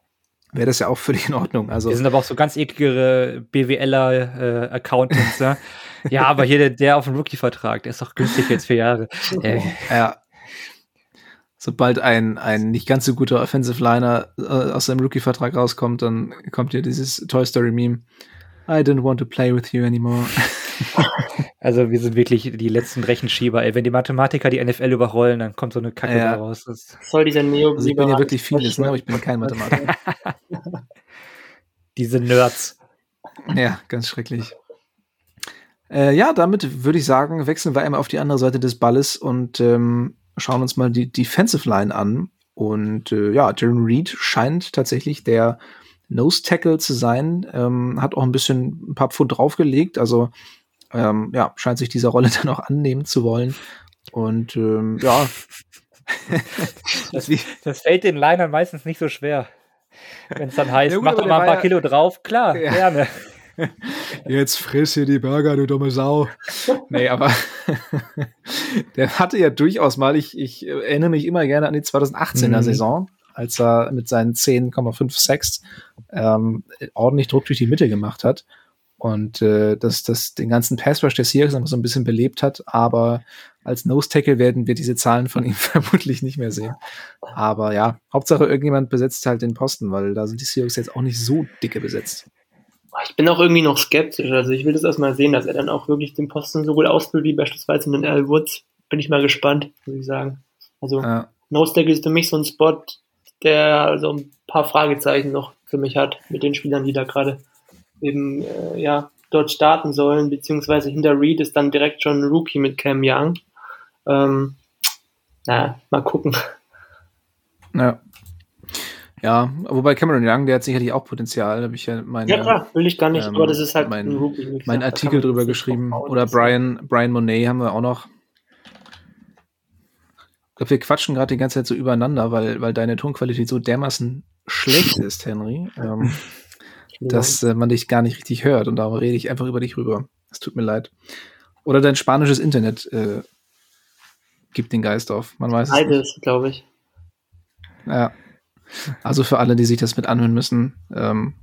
wäre das ja auch völlig in Ordnung. Also, Wir sind aber auch so ganz eklige BWLer-Accountants, äh, ne? ja, aber hier der, der auf dem Rookie-Vertrag, der ist doch günstig jetzt für Jahre. Äh, ja, sobald ein, ein nicht ganz so guter Offensive Liner äh, aus seinem Rookie-Vertrag rauskommt, dann kommt hier dieses Toy Story-Meme. I don't want to play with you anymore. Also wir sind wirklich die letzten Rechenschieber. Ey, wenn die Mathematiker die NFL überrollen, dann kommt so eine Kacke ja. raus. Das Soll dieser Neo also Ich bin ja wirklich vieles, ne? aber ich bin kein Mathematiker. Diese Nerds. Ja, ganz schrecklich. Äh, ja, damit würde ich sagen, wechseln wir einmal auf die andere Seite des Balles und ähm, schauen uns mal die Defensive Line an. Und äh, ja, Jaron Reed scheint tatsächlich der Nose Tackle zu sein, ähm, hat auch ein bisschen ein paar Pfund draufgelegt, also ähm, ja, scheint sich dieser Rolle dann auch annehmen zu wollen. Und ähm, ja. das, das, fällt den Linern meistens nicht so schwer. Wenn es dann heißt, ja, gut, mach doch mal ein paar Kilo drauf, klar, ja. gerne. Jetzt friss hier die Burger, du dumme Sau. nee, aber der hatte ja durchaus mal, ich, ich erinnere mich immer gerne an die 2018er mhm. Saison, als er mit seinen 10,5 Sacks ähm, ordentlich Druck durch die Mitte gemacht hat. und äh, dass das den ganzen Pass Rush der Seahawks noch so ein bisschen belebt hat, aber als Nose Tackle werden wir diese Zahlen von ihm vermutlich nicht mehr sehen. Aber ja, Hauptsache irgendjemand besetzt halt den Posten, weil da sind die Seahawks jetzt auch nicht so dicke besetzt. Ich bin auch irgendwie noch skeptisch. Also ich will das erstmal sehen, dass er dann auch wirklich den Posten so gut ausfüllt wie beispielsweise in den Al Woods. Bin ich mal gespannt, muss ich sagen. Also ja. Tackle ist für mich so ein Spot, der so ein paar Fragezeichen noch für mich hat mit den Spielern, die da gerade eben äh, ja, dort starten sollen, beziehungsweise hinter Reed ist dann direkt schon ein Rookie mit Cam Young. Ähm, na, mal gucken. Ja. Ja, wobei Cameron Young, der hat sicherlich auch Potenzial, habe ich ja meine. Ja, klar, will ich gar nicht, ähm, aber das ist halt mein, ein Rookie. Mein Artikel drüber geschrieben. Oder Brian, Brian Monet haben wir auch noch. Ich glaube, wir quatschen gerade die ganze Zeit so übereinander, weil, weil deine Tonqualität so dermaßen schlecht ist, Henry. Ähm, dass äh, man dich gar nicht richtig hört und darum rede ich einfach über dich rüber. Es tut mir leid. Oder dein spanisches Internet äh, gibt den Geist auf. Man weiß Beides, glaube ich. Ja. Also für alle, die sich das mit anhören müssen, ähm,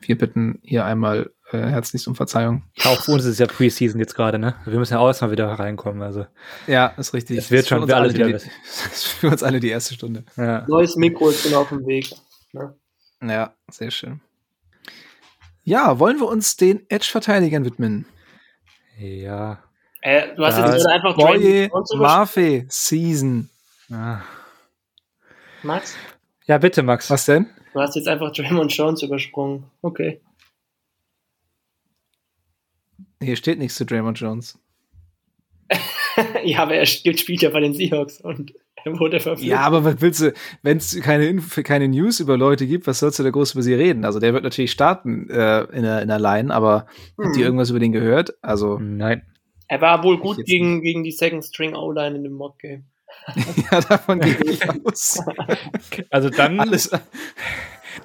wir bitten hier einmal äh, herzlichst um Verzeihung. Auch für uns ist es ja Preseason jetzt gerade, ne? Wir müssen ja auch erstmal wieder reinkommen. Also. Ja, ist richtig. Es wird schon für, alle wieder. Die, ist für uns alle die erste Stunde. Ja. Neues Mikro ist schon auf dem Weg. Ne? Ja, sehr schön. Ja, wollen wir uns den Edge-Verteidigern widmen? Ja. Äh, du hast das jetzt einfach Boye Mafe Season. Ah. Max? Ja, bitte, Max. Was denn? Du hast jetzt einfach Draymond Jones übersprungen. Okay. Hier steht nichts zu Draymond Jones. ja, aber er spielt ja bei den Seahawks und er wurde verpflichtet. Ja, aber was willst du, wenn es keine, keine News über Leute gibt, was sollst du da groß über sie reden? Also der wird natürlich starten äh, in, der, in der Line, aber hm. habt ihr irgendwas über den gehört? Also Nein. Er war wohl gut gegen, gegen die Second String O-Line in dem Mock-Game. ja, davon gehe ich aus. Also dann, Alles.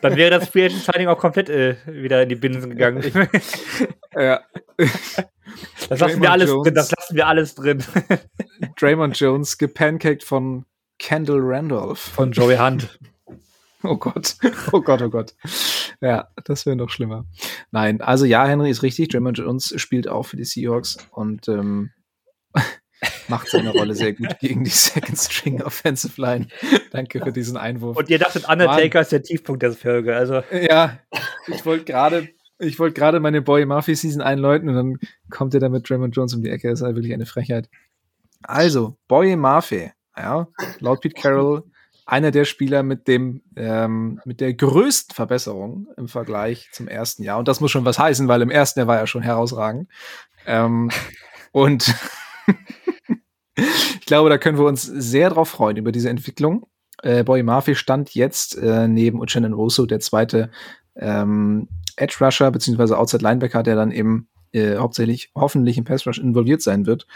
dann wäre das Free Agent Signing auch komplett äh, wieder in die Binsen gegangen. ja. Das lassen, wir alles drin, das lassen wir alles drin. Draymond Jones gepancaked von Kendall Randolph. Von Joey Hunt. Oh Gott, oh Gott, oh Gott. Ja, das wäre noch schlimmer. Nein, also ja, Henry ist richtig. Draymond Jones spielt auch für die Seahawks und ähm, macht seine Rolle sehr gut gegen die Second String Offensive Line. Danke für diesen Einwurf. Und ihr dachtet, Undertaker Mann. ist der Tiefpunkt der Folge. Also. Ja, ich wollte gerade ich wollte gerade meine Boy Murphy Season einläuten und dann kommt er da mit Draymond Jones um die Ecke. Das ist halt wirklich eine Frechheit. Also, Boy Murphy, ja, laut Pete Carroll einer der Spieler mit dem ähm, mit der größten Verbesserung im Vergleich zum ersten Jahr. Und das muss schon was heißen, weil im ersten Jahr war er schon herausragend. Ähm, und ich glaube, da können wir uns sehr drauf freuen über diese Entwicklung. Äh, Boy Murphy stand jetzt äh, neben Uchenna Rosso der zweite ähm, Edge Rusher beziehungsweise Outside Linebacker, der dann eben äh, hauptsächlich hoffentlich im Pass Rush involviert sein wird.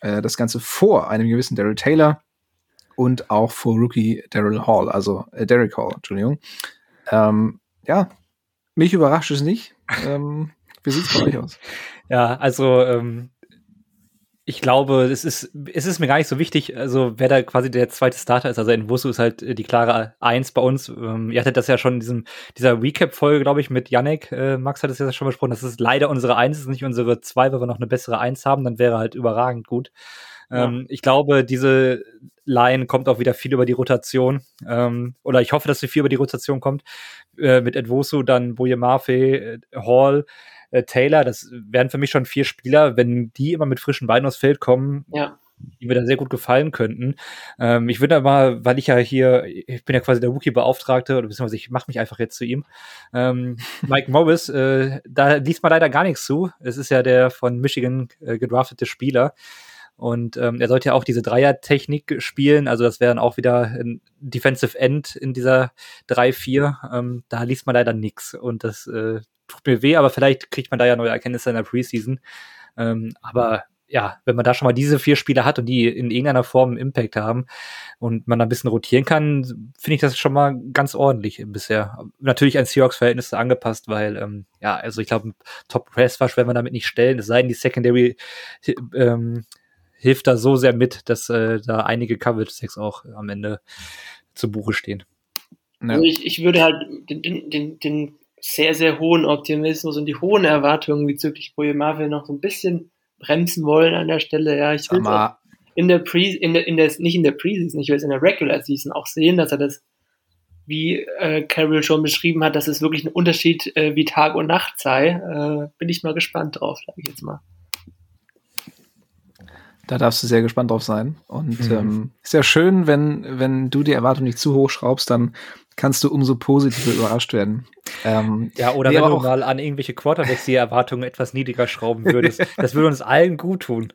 Äh, das Ganze vor einem gewissen Daryl Taylor und auch vor Rookie Daryl Hall, also äh, Derek Hall, Entschuldigung. Ähm, ja, mich überrascht es nicht. Ähm, wie sieht's bei euch aus? Ja, also ähm, ich glaube, es ist, es ist mir gar nicht so wichtig, also wer da quasi der zweite Starter ist. Also in Wusu ist halt äh, die klare Eins bei uns. Ähm, ihr hattet das ja schon in diesem, dieser Recap-Folge, glaube ich, mit Yannick. Äh, Max hat es ja schon besprochen. Das ist leider unsere Eins, ist nicht unsere Zwei, weil wir noch eine bessere Eins haben. Dann wäre halt überragend gut. Ja. Ähm, ich glaube, diese Line kommt auch wieder viel über die Rotation. Ähm, oder ich hoffe, dass sie viel über die Rotation kommt. Äh, mit Edwosu, dann Boje Mafe, äh, Hall äh, Taylor, das wären für mich schon vier Spieler, wenn die immer mit frischen Beinen aufs Feld kommen, ja. die mir da sehr gut gefallen könnten. Ähm, ich würde aber, weil ich ja hier, ich bin ja quasi der Wookie-Beauftragte, oder beziehungsweise ich mache mich einfach jetzt zu ihm. Ähm, Mike Morris, äh, da liest man leider gar nichts zu. Es ist ja der von Michigan äh, gedraftete Spieler. Und ähm, er sollte ja auch diese Dreier-Technik spielen. Also das wäre dann auch wieder ein Defensive End in dieser 3-4. Ähm, da liest man leider nichts. Und das äh, tut mir weh, aber vielleicht kriegt man da ja neue Erkenntnisse in der Preseason. Ähm, aber ja, wenn man da schon mal diese vier Spieler hat und die in irgendeiner Form einen Impact haben und man da ein bisschen rotieren kann, finde ich das schon mal ganz ordentlich bisher. Natürlich an Seahawks-Verhältnisse angepasst, weil, ähm, ja, also ich glaube, Top Press Rush werden wir damit nicht stellen, es sei denn, die Secondary ähm, hilft da so sehr mit, dass äh, da einige Coverage-Sacks auch am Ende zu Buche stehen. Ja. Also ich, ich würde halt den, den, den sehr, sehr hohen Optimismus und die hohen Erwartungen bezüglich Boye Marvel noch so ein bisschen bremsen wollen an der Stelle. Ja, ich will in der Pre, in der, in der, nicht in der Preseason, ich will es in der Regular Season auch sehen, dass er das, wie äh, Carol schon beschrieben hat, dass es wirklich ein Unterschied äh, wie Tag und Nacht sei. Äh, bin ich mal gespannt drauf, sage ich jetzt mal. Da darfst du sehr gespannt drauf sein. Und mhm. ähm, ist ja schön, wenn, wenn du die Erwartung nicht zu hoch schraubst, dann kannst du umso positiver überrascht werden. Ähm, ja, oder wenn du mal an irgendwelche Quarterbacks die Erwartungen etwas niedriger schrauben würdest. das würde uns allen gut tun.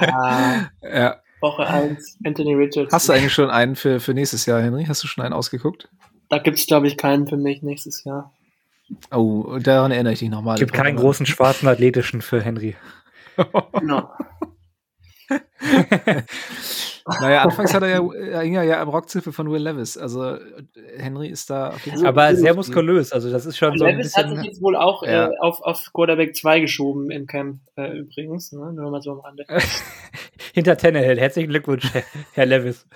Ja. ja. Woche 1, Anthony Richards. Hast du eigentlich schon einen für, für nächstes Jahr, Henry? Hast du schon einen ausgeguckt? Da gibt es, glaube ich, keinen für mich nächstes Jahr. Oh, daran erinnere ich dich nochmal. Es gibt keinen großen schwarzen athletischen für Henry. genau. naja, anfangs hat er ja, er hing ja am Rockzipfel von Will Levis. Also Henry ist da auf jeden Fall. Aber sehr muskulös. Also das ist schon Und so ein Levis bisschen, hat sich jetzt wohl auch ja. äh, auf, auf Quarterback 2 geschoben im Camp äh, übrigens. Ne? Nur mal so am Rande. Hinter Tannehill. Herzlichen Glückwunsch, Herr Levis.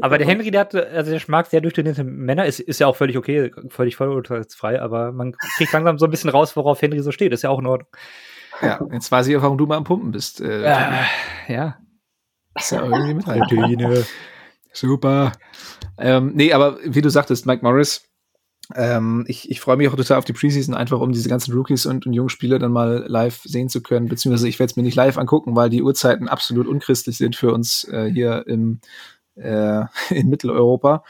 aber der Henry, der hat, also der mag sehr durchtrainierte Männer, ist, ist ja auch völlig okay, völlig vollurteilsfrei, aber man kriegt langsam so ein bisschen raus, worauf Henry so steht. Ist ja auch in Ordnung. Ja, jetzt weiß ich auch, warum du mal am Pumpen bist. Äh, ja, ja. Ist ja irgendwie mit Proteine. Super. Ähm, nee, aber wie du sagtest, Mike Morris, ähm, ich, ich freue mich auch total auf die Preseason, einfach um diese ganzen Rookies und, und Jungspieler dann mal live sehen zu können, beziehungsweise ich werde es mir nicht live angucken, weil die Uhrzeiten absolut unchristlich sind für uns äh, hier im, äh, in Mitteleuropa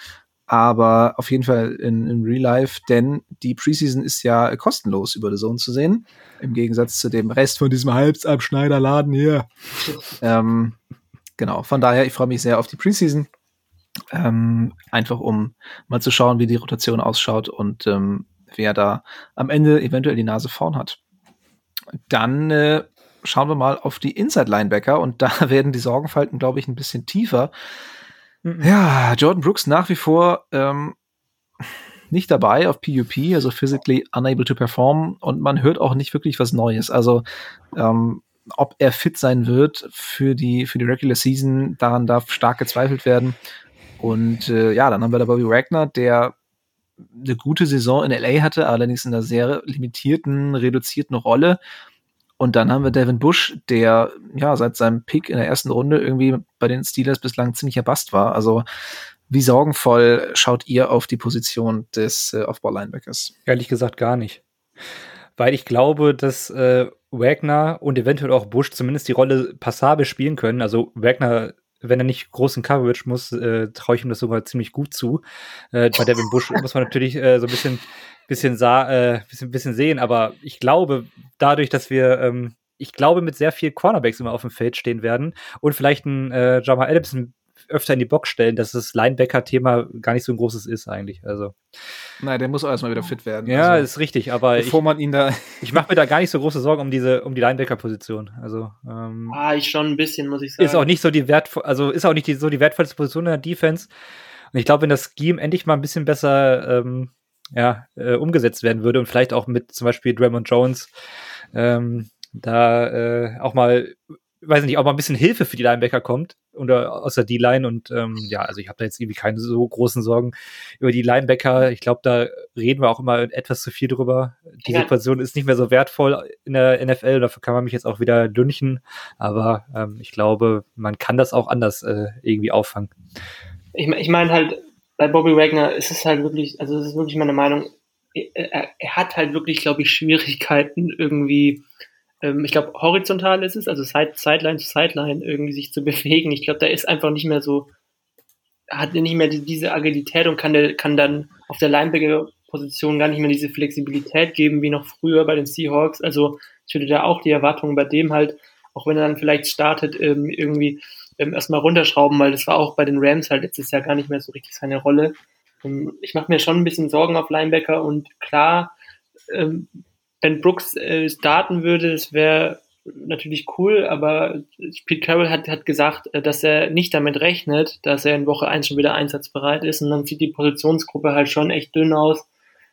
aber auf jeden Fall in, in Real Life, denn die Preseason ist ja kostenlos über The Zone zu sehen, im Gegensatz zu dem Rest von diesem Halbsabschneiderladen hier. ähm, genau, von daher, ich freue mich sehr auf die Preseason, ähm, einfach um mal zu schauen, wie die Rotation ausschaut und ähm, wer da am Ende eventuell die Nase vorn hat. Dann äh, schauen wir mal auf die Inside-Linebacker und da werden die Sorgenfalten, glaube ich, ein bisschen tiefer. Mhm. Ja, Jordan Brooks nach wie vor ähm, nicht dabei auf PUP, also physically unable to perform und man hört auch nicht wirklich was Neues. Also ähm, ob er fit sein wird für die für die Regular Season, daran darf stark gezweifelt werden. Und äh, ja, dann haben wir da Bobby Wagner, der eine gute Saison in LA hatte, allerdings in einer sehr limitierten, reduzierten Rolle. Und dann haben wir Devin Bush, der ja seit seinem Pick in der ersten Runde irgendwie bei den Steelers bislang ziemlicher Bast war. Also wie sorgenvoll schaut ihr auf die Position des äh, Off-Ball-Linebackers? Ehrlich gesagt gar nicht. Weil ich glaube, dass äh, Wagner und eventuell auch Bush zumindest die Rolle passabel spielen können. Also Wagner wenn er nicht großen Coverage muss, äh, traue ich ihm das sogar ziemlich gut zu. Äh, bei Devin Bush muss man natürlich äh, so ein bisschen bisschen, sah, äh, bisschen, bisschen sehen, aber ich glaube, dadurch, dass wir, ähm, ich glaube, mit sehr viel Cornerbacks immer auf dem Feld stehen werden und vielleicht ein äh, Jamal Adams öfter in die Box stellen, dass das Linebacker-Thema gar nicht so ein großes ist eigentlich. Also. Nein, der muss auch erstmal wieder fit werden. Ja, also, ist richtig, aber bevor ich, man ihn da. ich mache mir da gar nicht so große Sorgen um diese, um die Linebacker-Position. Also ähm, ah, ich schon ein bisschen, muss ich sagen. Ist auch nicht so die wertvoll, also ist auch nicht die, so die wertvollste Position in der Defense. Und ich glaube, wenn das Scheme endlich mal ein bisschen besser ähm, ja, äh, umgesetzt werden würde und vielleicht auch mit zum Beispiel Draymond Jones ähm, da äh, auch mal, weiß nicht, auch mal ein bisschen Hilfe für die Linebacker kommt oder aus der D-Line und ähm, ja, also ich habe da jetzt irgendwie keine so großen Sorgen über die Linebacker. Ich glaube, da reden wir auch immer etwas zu viel drüber. Die ja. Situation ist nicht mehr so wertvoll in der NFL, dafür kann man mich jetzt auch wieder dünchen, aber ähm, ich glaube, man kann das auch anders äh, irgendwie auffangen. Ich, ich meine halt, bei Bobby Wagner ist es halt wirklich, also es ist wirklich meine Meinung, er, er hat halt wirklich, glaube ich, Schwierigkeiten irgendwie, ich glaube, horizontal ist es, also Side, Sideline zu Sideline irgendwie sich zu bewegen. Ich glaube, da ist einfach nicht mehr so, hat nicht mehr diese Agilität und kann, der, kann dann auf der Linebacker-Position gar nicht mehr diese Flexibilität geben wie noch früher bei den Seahawks. Also ich würde da auch die Erwartungen bei dem halt, auch wenn er dann vielleicht startet, ähm, irgendwie ähm, erstmal runterschrauben, weil das war auch bei den Rams halt letztes Jahr gar nicht mehr so richtig seine Rolle. Ähm, ich mache mir schon ein bisschen Sorgen auf Linebacker und klar, ähm, wenn Brooks äh, starten würde, das wäre natürlich cool, aber Pete Carroll hat, hat gesagt, äh, dass er nicht damit rechnet, dass er in Woche 1 schon wieder einsatzbereit ist und dann sieht die Positionsgruppe halt schon echt dünn aus.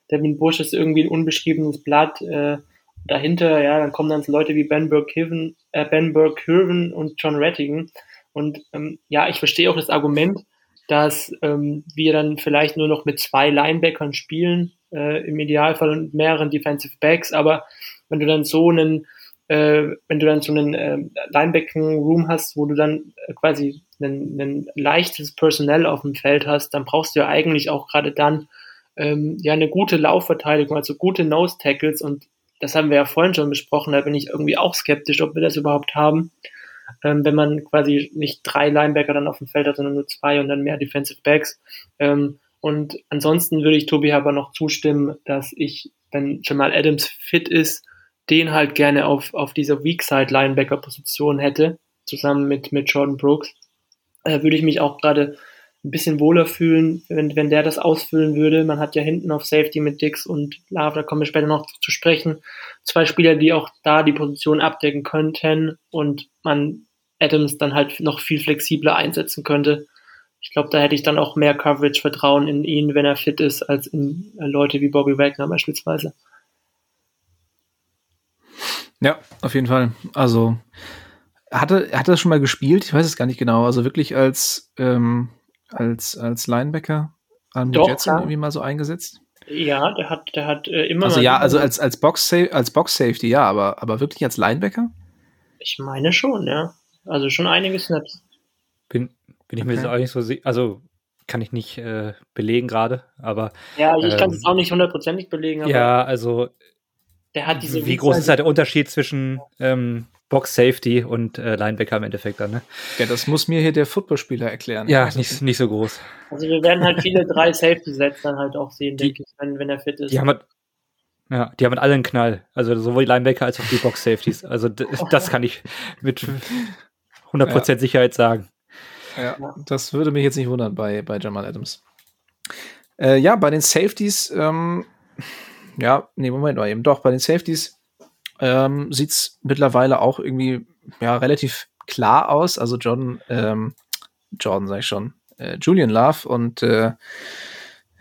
Devin Bush ist irgendwie ein unbeschriebenes Blatt. Äh, dahinter, ja, dann kommen dann so Leute wie Ben Burke-Hirven äh, Ben Burke und John Rattigan. Und ähm, ja, ich verstehe auch das Argument, dass ähm, wir dann vielleicht nur noch mit zwei Linebackern spielen, äh, im Idealfall und mehreren Defensive Backs, aber wenn du dann so einen, äh, wenn du dann so einen äh, Linebacking-Room hast, wo du dann äh, quasi ein, leichtes Personell auf dem Feld hast, dann brauchst du ja eigentlich auch gerade dann ähm, ja eine gute Laufverteidigung, also gute Nose-Tackles und das haben wir ja vorhin schon besprochen, da bin ich irgendwie auch skeptisch, ob wir das überhaupt haben. Ähm, wenn man quasi nicht drei Linebacker dann auf dem Feld hat, sondern nur zwei und dann mehr Defensive Backs. Ähm, und ansonsten würde ich Tobi aber noch zustimmen, dass ich, wenn Jamal Adams fit ist, den halt gerne auf, auf dieser Weakside Linebacker Position hätte, zusammen mit, mit Jordan Brooks. Äh, würde ich mich auch gerade ein bisschen wohler fühlen, wenn, wenn der das ausfüllen würde. Man hat ja hinten auf Safety mit Dix und Love, da kommen wir später noch zu sprechen. Zwei Spieler, die auch da die Position abdecken könnten und man Adams dann halt noch viel flexibler einsetzen könnte. Ich glaube, da hätte ich dann auch mehr Coverage-Vertrauen in ihn, wenn er fit ist, als in Leute wie Bobby Wagner beispielsweise. Ja, auf jeden Fall. Also, hatte, hat er das schon mal gespielt? Ich weiß es gar nicht genau. Also wirklich als, ähm, als, als Linebacker an Doch, Jets irgendwie mal so eingesetzt? Ja, der hat, der hat äh, immer. Also ja, also als, als Box als Box Safety, ja, aber, aber wirklich als Linebacker? Ich meine schon, ja. Also schon einige Snaps. Bin, ich mir okay. jetzt auch nicht so sicher. Also kann ich nicht äh, belegen gerade, aber. Ja, ich ähm, kann es auch nicht hundertprozentig belegen. ja, also. Der hat diese wie groß ist halt der Unterschied zwischen ähm, Box Safety und äh, Linebacker im Endeffekt dann, ne? Ja, das muss mir hier der Footballspieler erklären. Ja, nicht, nicht so groß. Also wir werden halt viele drei Safety-Sets dann halt auch sehen, denke ich, wenn, wenn er fit ist. Die haben halt, ja, die haben alle einen Knall. Also sowohl die Linebacker als auch die Box Safeties. Also das kann ich mit 100% ja. Sicherheit sagen. Ja, das würde mich jetzt nicht wundern bei, bei Jamal Adams. Äh, ja, bei den Safeties, ähm, ja, nee, Moment mal eben. Doch, bei den Safeties ähm, sieht es mittlerweile auch irgendwie ja, relativ klar aus. Also John, ähm, Jordan sag ich schon, äh, Julian Love und äh,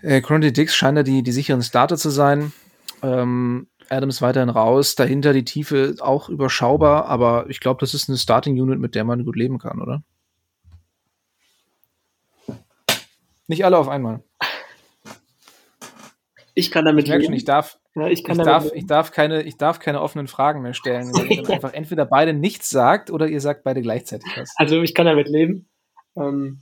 äh, Dix scheinen da die, die sicheren Starter zu sein. Ähm, Adams weiterhin raus, dahinter die Tiefe auch überschaubar, aber ich glaube, das ist eine Starting Unit, mit der man gut leben kann, oder? Nicht alle auf einmal. Ich kann damit ich leben. Schon, ich darf, ja, ich, ich, darf, ich, darf keine, ich darf keine offenen Fragen mehr stellen, wenn ihr einfach entweder beide nichts sagt oder ihr sagt beide gleichzeitig was. Also ich kann damit leben. Ähm,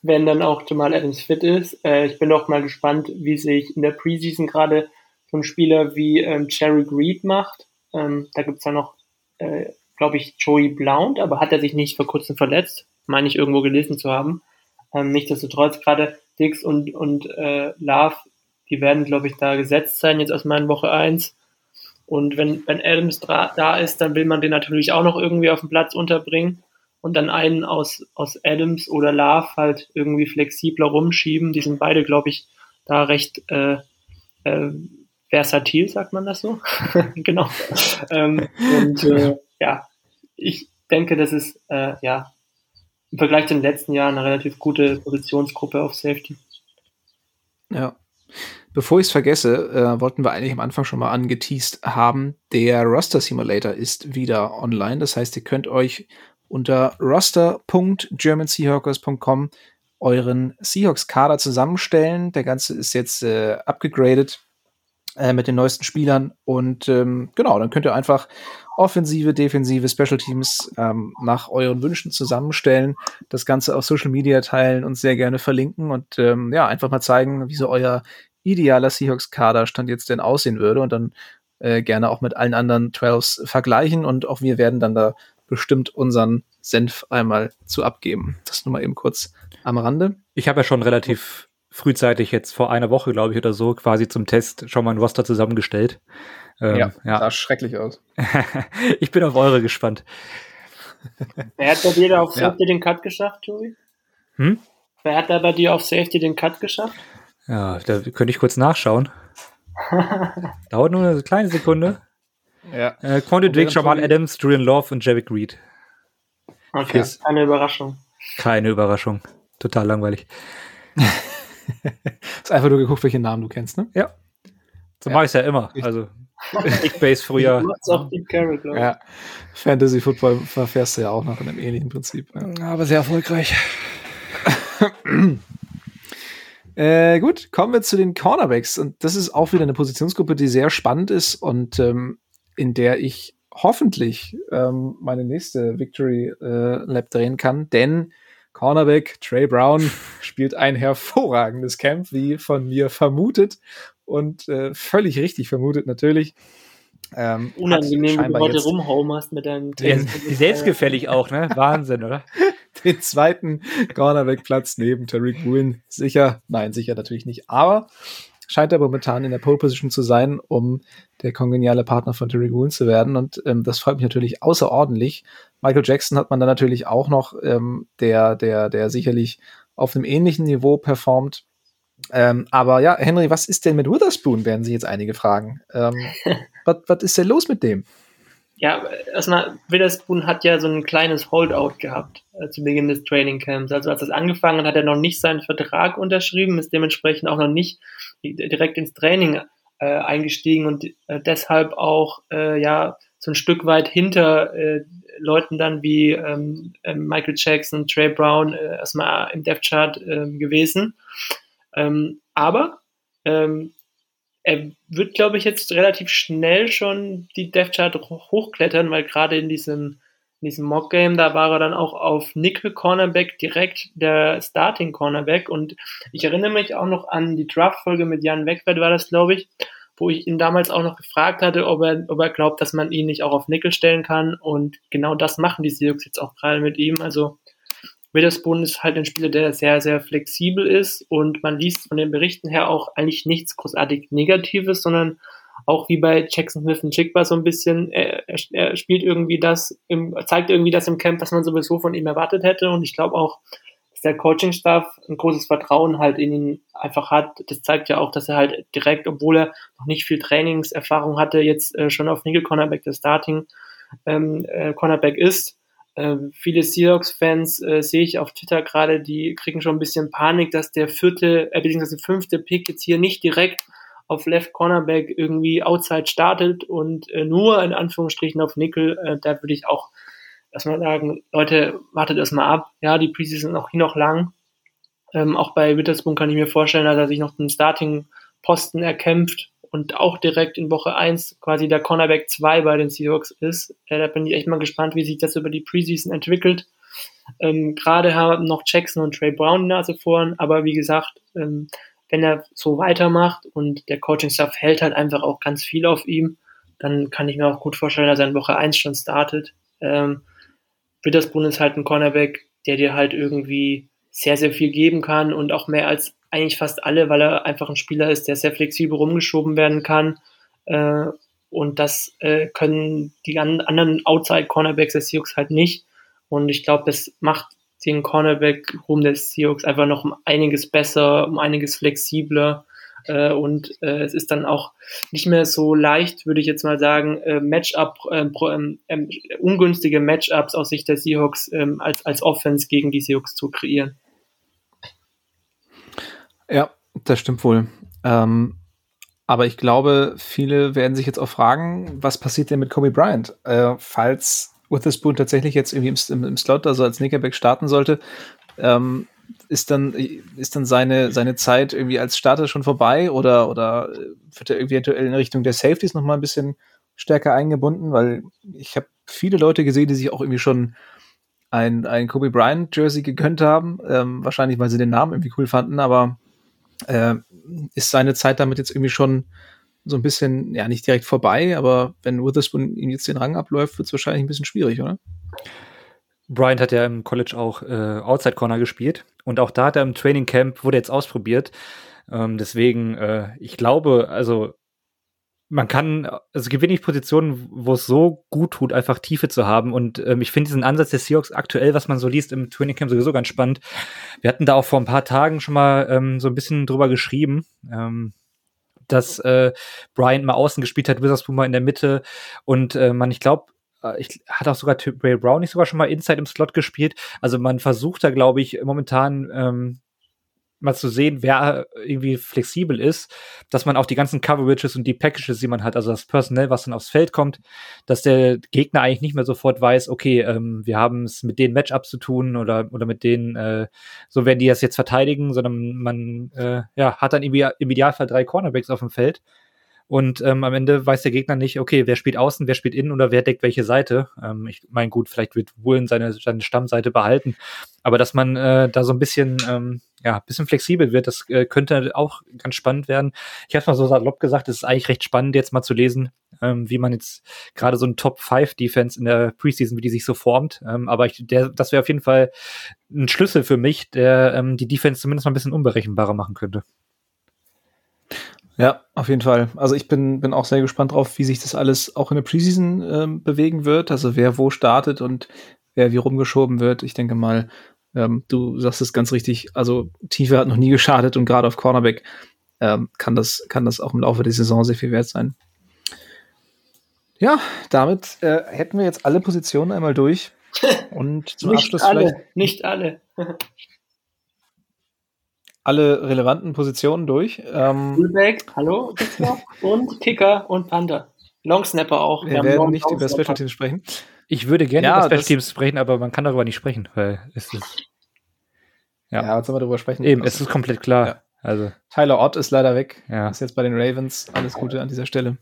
wenn dann auch Jamal Adams fit ist. Äh, ich bin auch mal gespannt, wie sich in der Preseason gerade so ein Spieler wie ähm, Cherry Reed macht. Ähm, da gibt's ja noch, äh, glaube ich, Joey Blount, aber hat er sich nicht vor kurzem verletzt? Meine ich irgendwo gelesen zu haben. Ähm, nichtsdestotrotz gerade Dix und, und äh, Love die werden, glaube ich, da gesetzt sein, jetzt aus meiner Woche 1. Und wenn, wenn Adams da ist, dann will man den natürlich auch noch irgendwie auf dem Platz unterbringen und dann einen aus, aus Adams oder Love halt irgendwie flexibler rumschieben. Die sind beide, glaube ich, da recht äh, äh, versatil, sagt man das so? genau. ähm, und äh, ja, ich denke, das ist äh, ja im Vergleich zu den letzten Jahren eine relativ gute Positionsgruppe auf Safety. Ja. Bevor ich es vergesse, äh, wollten wir eigentlich am Anfang schon mal angeteased haben, der Roster Simulator ist wieder online. Das heißt, ihr könnt euch unter roster.germanseahawkers.com euren Seahawks-Kader zusammenstellen. Der ganze ist jetzt äh, abgegradet äh, mit den neuesten Spielern. Und ähm, genau, dann könnt ihr einfach Offensive, Defensive, Special Teams ähm, nach euren Wünschen zusammenstellen, das Ganze auf Social Media teilen und sehr gerne verlinken und ähm, ja, einfach mal zeigen, wie so euer idealer Seahawks-Kader Stand jetzt denn aussehen würde und dann äh, gerne auch mit allen anderen 12s vergleichen und auch wir werden dann da bestimmt unseren Senf einmal zu abgeben. Das nur mal eben kurz am Rande. Ich habe ja schon relativ frühzeitig jetzt vor einer Woche, glaube ich, oder so, quasi zum Test schon mal ein Roster zusammengestellt. Ähm, ja, ja, sah schrecklich aus. ich bin auf eure gespannt. Wer hat bei dir auf Safety ja. den Cut geschafft, Tobi? Hm? Wer hat da bei dir auf Safety den Cut geschafft? Ja, da könnte ich kurz nachschauen. Dauert nur eine kleine Sekunde. Ja. Äh, Quantum Drake, Jamal Adams, Julian Love und Javik Reed. Okay, Fürs keine Überraschung. Keine Überraschung. Total langweilig. Hast einfach nur geguckt, welche Namen du kennst, ne? Ja. So ja. mache ich es ja immer. Also Big Base früher. auch Deep Carrot, ja. Fantasy Football verfährst du ja auch nach einem ähnlichen Prinzip. Ja. Aber sehr erfolgreich. Äh, gut, kommen wir zu den Cornerbacks. Und das ist auch wieder eine Positionsgruppe, die sehr spannend ist und ähm, in der ich hoffentlich ähm, meine nächste Victory äh, Lab drehen kann, denn Cornerback Trey Brown spielt ein hervorragendes Camp, wie von mir vermutet und äh, völlig richtig vermutet natürlich. Ähm, Unangenehm, wie du heute rumhaumerst mit deinem ja, Selbstgefällig auch, ne? Wahnsinn, oder? Den zweiten Cornerback-Platz neben Tariq Woolen. Sicher? Nein, sicher natürlich nicht. Aber scheint er momentan in der Pole Position zu sein, um der kongeniale Partner von Terry Woolen zu werden. Und ähm, das freut mich natürlich außerordentlich. Michael Jackson hat man dann natürlich auch noch, ähm, der, der, der sicherlich auf einem ähnlichen Niveau performt. Ähm, aber ja, Henry, was ist denn mit Witherspoon, werden sich jetzt einige fragen. Ähm, was ist denn los mit dem? Ja, erstmal, Witherspoon hat ja so ein kleines Holdout gehabt äh, zu Beginn des Training Camps. Also als das angefangen hat, hat er noch nicht seinen Vertrag unterschrieben, ist dementsprechend auch noch nicht direkt ins Training äh, eingestiegen und äh, deshalb auch äh, ja so ein Stück weit hinter äh, Leuten dann wie ähm, äh, Michael Jackson, Trey Brown äh, erstmal im Death Chart äh, gewesen. Ähm, aber ähm, er wird, glaube ich, jetzt relativ schnell schon die Death Chart hochklettern, weil gerade in diesem, in diesem Mock Game, da war er dann auch auf Nickel Cornerback direkt der Starting Cornerback. Und ich erinnere mich auch noch an die Draft-Folge mit Jan Wegwert, war das, glaube ich, wo ich ihn damals auch noch gefragt hatte, ob er, ob er glaubt, dass man ihn nicht auch auf Nickel stellen kann. Und genau das machen die Seahawks jetzt auch gerade mit ihm. Also Witherspoon ist halt ein Spieler, der sehr, sehr flexibel ist und man liest von den Berichten her auch eigentlich nichts großartig Negatives, sondern auch wie bei Jackson Smith und Chigba so ein bisschen, er, er, spielt irgendwie das, im, zeigt irgendwie das im Camp, was man sowieso von ihm erwartet hätte und ich glaube auch, dass der Coaching-Staff ein großes Vertrauen halt in ihn einfach hat. Das zeigt ja auch, dass er halt direkt, obwohl er noch nicht viel Trainingserfahrung hatte, jetzt äh, schon auf Nickel Cornerback der Starting ähm, äh, Cornerback ist äh, viele Seahawks-Fans äh, sehe ich auf Twitter gerade, die kriegen schon ein bisschen Panik, dass der vierte, äh, beziehungsweise fünfte Pick jetzt hier nicht direkt auf Left Cornerback irgendwie outside startet und äh, nur in Anführungsstrichen auf Nickel. Äh, da würde ich auch erstmal sagen, Leute, wartet erstmal ab. Ja, die Preseason ist noch hier noch lang. Ähm, auch bei Witherspoon kann ich mir vorstellen, dass er sich noch den Starting-Posten erkämpft und auch direkt in Woche 1 quasi der Cornerback 2 bei den Seahawks ist. Äh, da bin ich echt mal gespannt, wie sich das über die Preseason entwickelt. Ähm, Gerade haben noch Jackson und Trey Brown die Nase vorn, aber wie gesagt, ähm, wenn er so weitermacht und der Coaching-Staff hält halt einfach auch ganz viel auf ihm, dann kann ich mir auch gut vorstellen, dass er in Woche 1 schon startet. Ähm, Witherspoon ist halt ein Cornerback, der dir halt irgendwie sehr, sehr viel geben kann und auch mehr als eigentlich fast alle, weil er einfach ein Spieler ist, der sehr flexibel rumgeschoben werden kann. Äh, und das äh, können die anderen Outside-Cornerbacks der Seahawks halt nicht. Und ich glaube, das macht den Cornerback-Room des Seahawks einfach noch um einiges besser, um einiges flexibler. Äh, und äh, es ist dann auch nicht mehr so leicht, würde ich jetzt mal sagen, äh, Matchup, äh, ähm, ungünstige Matchups aus Sicht der Seahawks ähm, als, als Offense gegen die Seahawks zu kreieren. Ja, das stimmt wohl. Ähm, aber ich glaube, viele werden sich jetzt auch fragen, was passiert denn mit Kobe Bryant? Äh, falls Witherspoon tatsächlich jetzt irgendwie im, im, Slot, also als Nickelback starten sollte, ähm, ist dann, ist dann seine, seine Zeit irgendwie als Starter schon vorbei oder, oder wird er eventuell in Richtung der Safeties nochmal ein bisschen stärker eingebunden? Weil ich habe viele Leute gesehen, die sich auch irgendwie schon ein, ein Kobe Bryant Jersey gegönnt haben. Ähm, wahrscheinlich, weil sie den Namen irgendwie cool fanden, aber äh, ist seine Zeit damit jetzt irgendwie schon so ein bisschen, ja, nicht direkt vorbei, aber wenn Witherspoon ihm jetzt den Rang abläuft, wird es wahrscheinlich ein bisschen schwierig, oder? Bryant hat ja im College auch äh, Outside Corner gespielt und auch da hat er im Training Camp, wurde jetzt ausprobiert. Ähm, deswegen, äh, ich glaube, also man kann, also es gibt wenig Positionen, wo es so gut tut, einfach Tiefe zu haben. Und ähm, ich finde diesen Ansatz der Seahawks aktuell, was man so liest im Training Camp, sowieso ganz spannend. Wir hatten da auch vor ein paar Tagen schon mal ähm, so ein bisschen drüber geschrieben. Ähm, dass äh, Bryant mal außen gespielt hat, Witherspoon mal in der Mitte und äh, man, ich glaube, äh, ich hat auch sogar Ray Brown nicht sogar schon mal Inside im Slot gespielt. Also man versucht da, glaube ich, momentan ähm, mal zu sehen, wer irgendwie flexibel ist, dass man auch die ganzen Coverages und die Packages, die man hat, also das Personell, was dann aufs Feld kommt, dass der Gegner eigentlich nicht mehr sofort weiß, okay, ähm, wir haben es mit den Matchups zu tun oder, oder mit denen, äh, so werden die das jetzt verteidigen, sondern man äh, ja, hat dann im Idealfall drei Cornerbacks auf dem Feld und ähm, am Ende weiß der Gegner nicht, okay, wer spielt außen, wer spielt innen oder wer deckt welche Seite. Ähm, ich meine, gut, vielleicht wird Woolen seine, seine Stammseite behalten. Aber dass man äh, da so ein bisschen, ähm, ja, bisschen flexibel wird, das äh, könnte auch ganz spannend werden. Ich habe mal so salopp gesagt, es ist eigentlich recht spannend, jetzt mal zu lesen, ähm, wie man jetzt gerade so ein Top-5-Defense in der Preseason, wie die sich so formt. Ähm, aber ich, der, das wäre auf jeden Fall ein Schlüssel für mich, der ähm, die Defense zumindest mal ein bisschen unberechenbarer machen könnte. Ja, auf jeden Fall. Also ich bin, bin auch sehr gespannt drauf, wie sich das alles auch in der Preseason ähm, bewegen wird. Also wer wo startet und wer wie rumgeschoben wird. Ich denke mal, ähm, du sagst es ganz richtig. Also Tiefe hat noch nie geschadet und gerade auf Cornerback ähm, kann, das, kann das auch im Laufe der Saison sehr viel wert sein. Ja, damit äh, hätten wir jetzt alle Positionen einmal durch. Und zum nicht Abschluss alle, vielleicht nicht alle. alle relevanten Positionen durch. Ähm, Fullback, hallo, Kicker und Kicker und Panther. Longsnapper auch. wir werden nicht über Special Teams sprechen. Ich würde gerne Ja, über Special Teams sprechen, aber man kann darüber nicht sprechen, weil es ist Ja. Ja, jetzt sollen wir darüber sprechen. eben, es ist komplett klar. Ja. Also, Tyler Ott ist leider weg. Ja. Ist jetzt bei den Ravens. Alles Gute an dieser Stelle.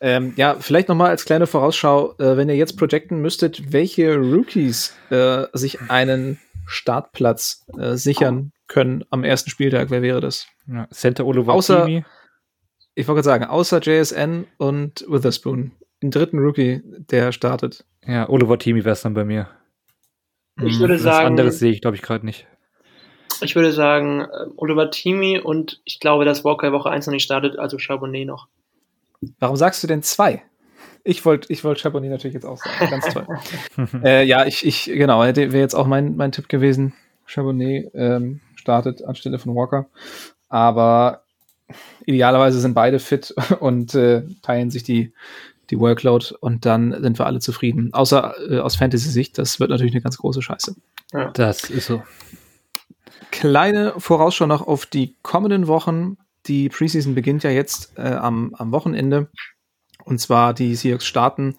Ähm, ja, vielleicht noch mal als kleine Vorausschau, äh, wenn ihr jetzt projecten müsstet, welche Rookies äh, sich einen Startplatz äh, sichern können am ersten Spieltag, wer wäre das? ja. Center Oliver Außer-. Ich wollte gerade sagen, außer JSN und Witherspoon. Den dritten Rookie, der startet. Ja, Oliver Timi wäre es dann bei mir. Ich würde Was sagen, anderes sehe ich, glaube ich, gerade nicht. ich würde sagen, äh, Oliver Timi und ich glaube, dass Walker Woche 1 noch nicht startet, also Charbonnet noch. Warum sagst du denn zwei? Ich wollte ich wollt Chaponnet natürlich jetzt auch sagen. Ganz toll. äh, ja, ich, ich, genau, wäre jetzt auch mein, mein Tipp gewesen. Charbonnet ähm, startet anstelle von Walker. Aber idealerweise sind beide fit und äh, teilen sich die, die Workload und dann sind wir alle zufrieden. Außer äh, aus Fantasy-Sicht, das wird natürlich eine ganz große Scheiße. Das ist so. Kleine Vorausschau noch auf die kommenden Wochen. Die Preseason beginnt ja jetzt äh, am, am Wochenende. Und zwar die Seahawks starten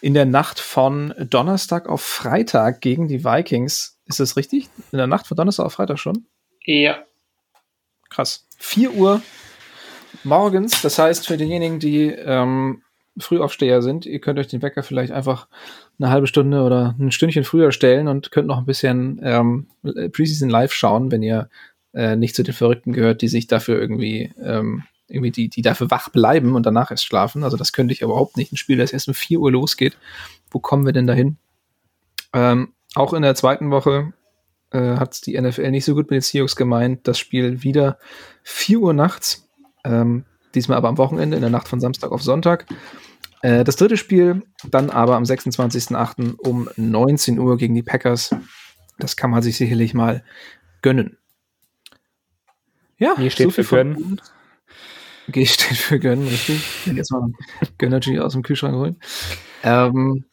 in der Nacht von Donnerstag auf Freitag gegen die Vikings. Ist das richtig? In der Nacht von Donnerstag auf Freitag schon? Ja. Krass. 4 Uhr morgens. Das heißt, für diejenigen, die ähm, Frühaufsteher sind, ihr könnt euch den Wecker vielleicht einfach eine halbe Stunde oder ein Stündchen früher stellen und könnt noch ein bisschen ähm, Preseason live schauen, wenn ihr äh, nicht zu den Verrückten gehört, die sich dafür irgendwie, ähm, irgendwie die, die dafür wach bleiben und danach erst schlafen. Also das könnte ich überhaupt nicht. Ein Spiel, das erst um 4 Uhr losgeht. Wo kommen wir denn dahin? Ähm, auch in der zweiten Woche äh, hat die NFL nicht so gut mit den Seahawks gemeint. Das Spiel wieder 4 Uhr nachts. Ähm, diesmal aber am Wochenende, in der Nacht von Samstag auf Sonntag. Äh, das dritte Spiel dann aber am 26.08. um 19 Uhr gegen die Packers. Das kann man sich sicherlich mal gönnen. Ja, G steht für von gönnen. uns. G steht für gönnen, richtig. Jetzt mal Gönnergy aus dem Kühlschrank holen. Ähm,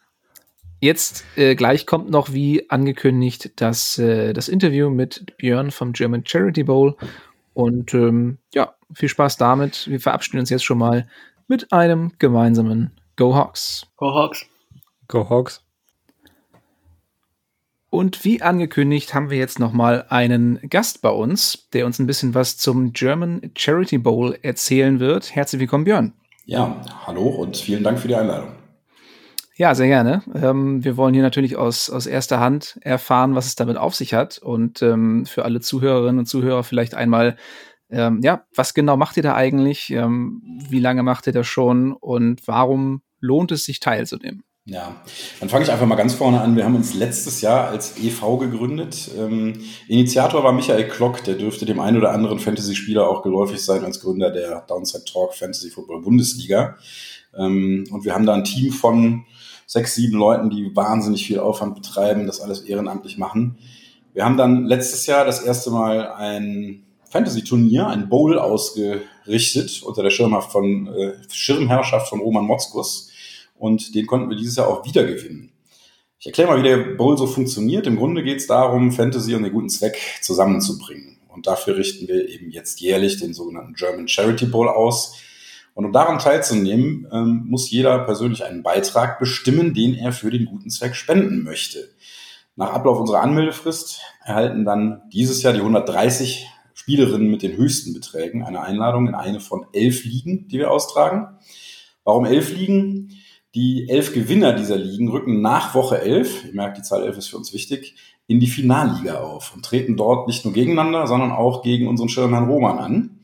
jetzt äh, gleich kommt noch, wie angekündigt, das, äh, das Interview mit Björn vom German Charity Bowl. Und ähm, ja, viel Spaß damit. Wir verabschieden uns jetzt schon mal mit einem gemeinsamen Go Hawks. Go Hawks. Go Hawks. Und wie angekündigt haben wir jetzt noch mal einen Gast bei uns, der uns ein bisschen was zum German Charity Bowl erzählen wird. Herzlich willkommen, Björn. Ja, hallo und vielen Dank für die Einladung. Ja, sehr gerne. Ähm, wir wollen hier natürlich aus, aus erster Hand erfahren, was es damit auf sich hat. Und ähm, für alle Zuhörerinnen und Zuhörer vielleicht einmal, ähm, ja, was genau macht ihr da eigentlich? Ähm, wie lange macht ihr das schon? Und warum lohnt es sich teilzunehmen? Ja, dann fange ich einfach mal ganz vorne an. Wir haben uns letztes Jahr als EV gegründet. Ähm, Initiator war Michael Klock, der dürfte dem einen oder anderen Fantasy-Spieler auch geläufig sein als Gründer der Downside Talk Fantasy Football Bundesliga. Ähm, und wir haben da ein Team von sechs, sieben Leuten, die wahnsinnig viel Aufwand betreiben, das alles ehrenamtlich machen. Wir haben dann letztes Jahr das erste Mal ein Fantasy-Turnier, ein Bowl ausgerichtet unter der Schirmhaft von, äh, Schirmherrschaft von Roman Motzkus. Und den konnten wir dieses Jahr auch wieder gewinnen. Ich erkläre mal, wie der Bowl so funktioniert. Im Grunde geht es darum, Fantasy und den guten Zweck zusammenzubringen. Und dafür richten wir eben jetzt jährlich den sogenannten German Charity Bowl aus. Und um daran teilzunehmen, ähm, muss jeder persönlich einen Beitrag bestimmen, den er für den guten Zweck spenden möchte. Nach Ablauf unserer Anmeldefrist erhalten dann dieses Jahr die 130 Spielerinnen mit den höchsten Beträgen eine Einladung in eine von elf Ligen, die wir austragen. Warum elf Ligen? Die elf Gewinner dieser Ligen rücken nach Woche elf, ihr merkt, die Zahl elf ist für uns wichtig, in die Finalliga auf und treten dort nicht nur gegeneinander, sondern auch gegen unseren Schirmherrn Roman an.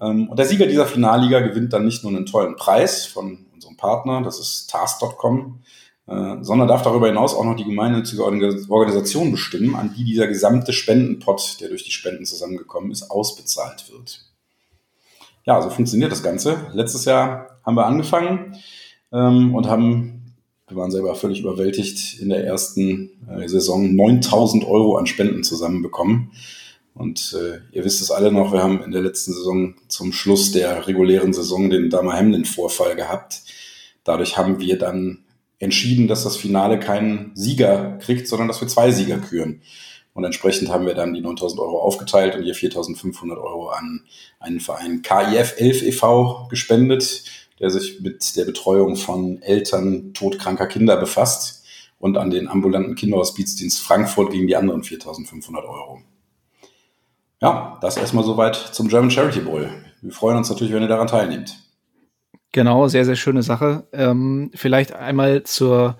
Ähm, und der Sieger dieser Finalliga gewinnt dann nicht nur einen tollen Preis von unserem Partner, das ist Task.com, äh, sondern darf darüber hinaus auch noch die gemeinnützige Organisation bestimmen, an die dieser gesamte Spendenpot, der durch die Spenden zusammengekommen ist, ausbezahlt wird. Ja, so funktioniert das Ganze. Letztes Jahr haben wir angefangen ähm, und haben, wir waren selber völlig überwältigt, in der ersten äh, Saison 9000 Euro an Spenden zusammenbekommen. Und äh, ihr wisst es alle noch, wir haben in der letzten Saison zum Schluss der regulären Saison den Dama Hamlin-Vorfall gehabt. Dadurch haben wir dann entschieden, dass das Finale keinen Sieger kriegt, sondern dass wir zwei Sieger küren. Und entsprechend haben wir dann die 9000 Euro aufgeteilt und je 4500 Euro an einen Verein KIF 11 e.V. gespendet, der sich mit der Betreuung von Eltern todkranker Kinder befasst und an den ambulanten Kinderhospizdienst Frankfurt gegen die anderen 4500 Euro. Ja, das erstmal soweit zum German Charity Bowl. Wir freuen uns natürlich, wenn ihr daran teilnehmt. Genau, sehr, sehr schöne Sache. Ähm, vielleicht einmal zur,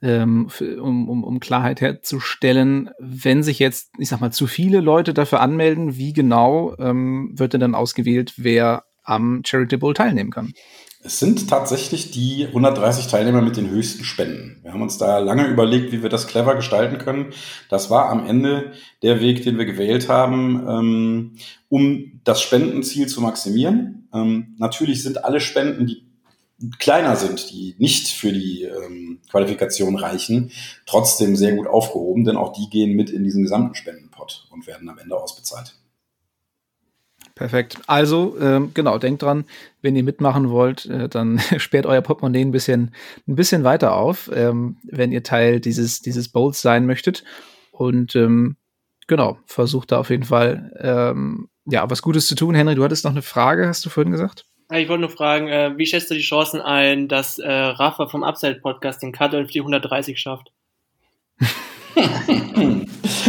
ähm, um, um, um Klarheit herzustellen, wenn sich jetzt, ich sag mal, zu viele Leute dafür anmelden, wie genau ähm, wird denn dann ausgewählt, wer am Charity Bowl teilnehmen kann? Es sind tatsächlich die 130 Teilnehmer mit den höchsten Spenden. Wir haben uns da lange überlegt, wie wir das clever gestalten können. Das war am Ende der Weg, den wir gewählt haben, ähm, um das Spendenziel zu maximieren. Ähm, natürlich sind alle Spenden, die kleiner sind, die nicht für die ähm, Qualifikation reichen, trotzdem sehr gut aufgehoben, denn auch die gehen mit in diesen gesamten Spendenpot und werden am Ende ausbezahlt. Perfekt. Also, ähm, genau, denkt dran, wenn ihr mitmachen wollt, äh, dann sperrt euer Portemonnaie ein bisschen, ein bisschen weiter auf, ähm, wenn ihr Teil dieses, dieses Bowls sein möchtet. Und ähm, genau, versucht da auf jeden Fall ähm, ja, was Gutes zu tun. Henry, du hattest noch eine Frage, hast du vorhin gesagt? Ich wollte nur fragen, äh, wie schätzt du die Chancen ein, dass äh, Rafa vom Upside Podcast den Cut auf die 130 schafft?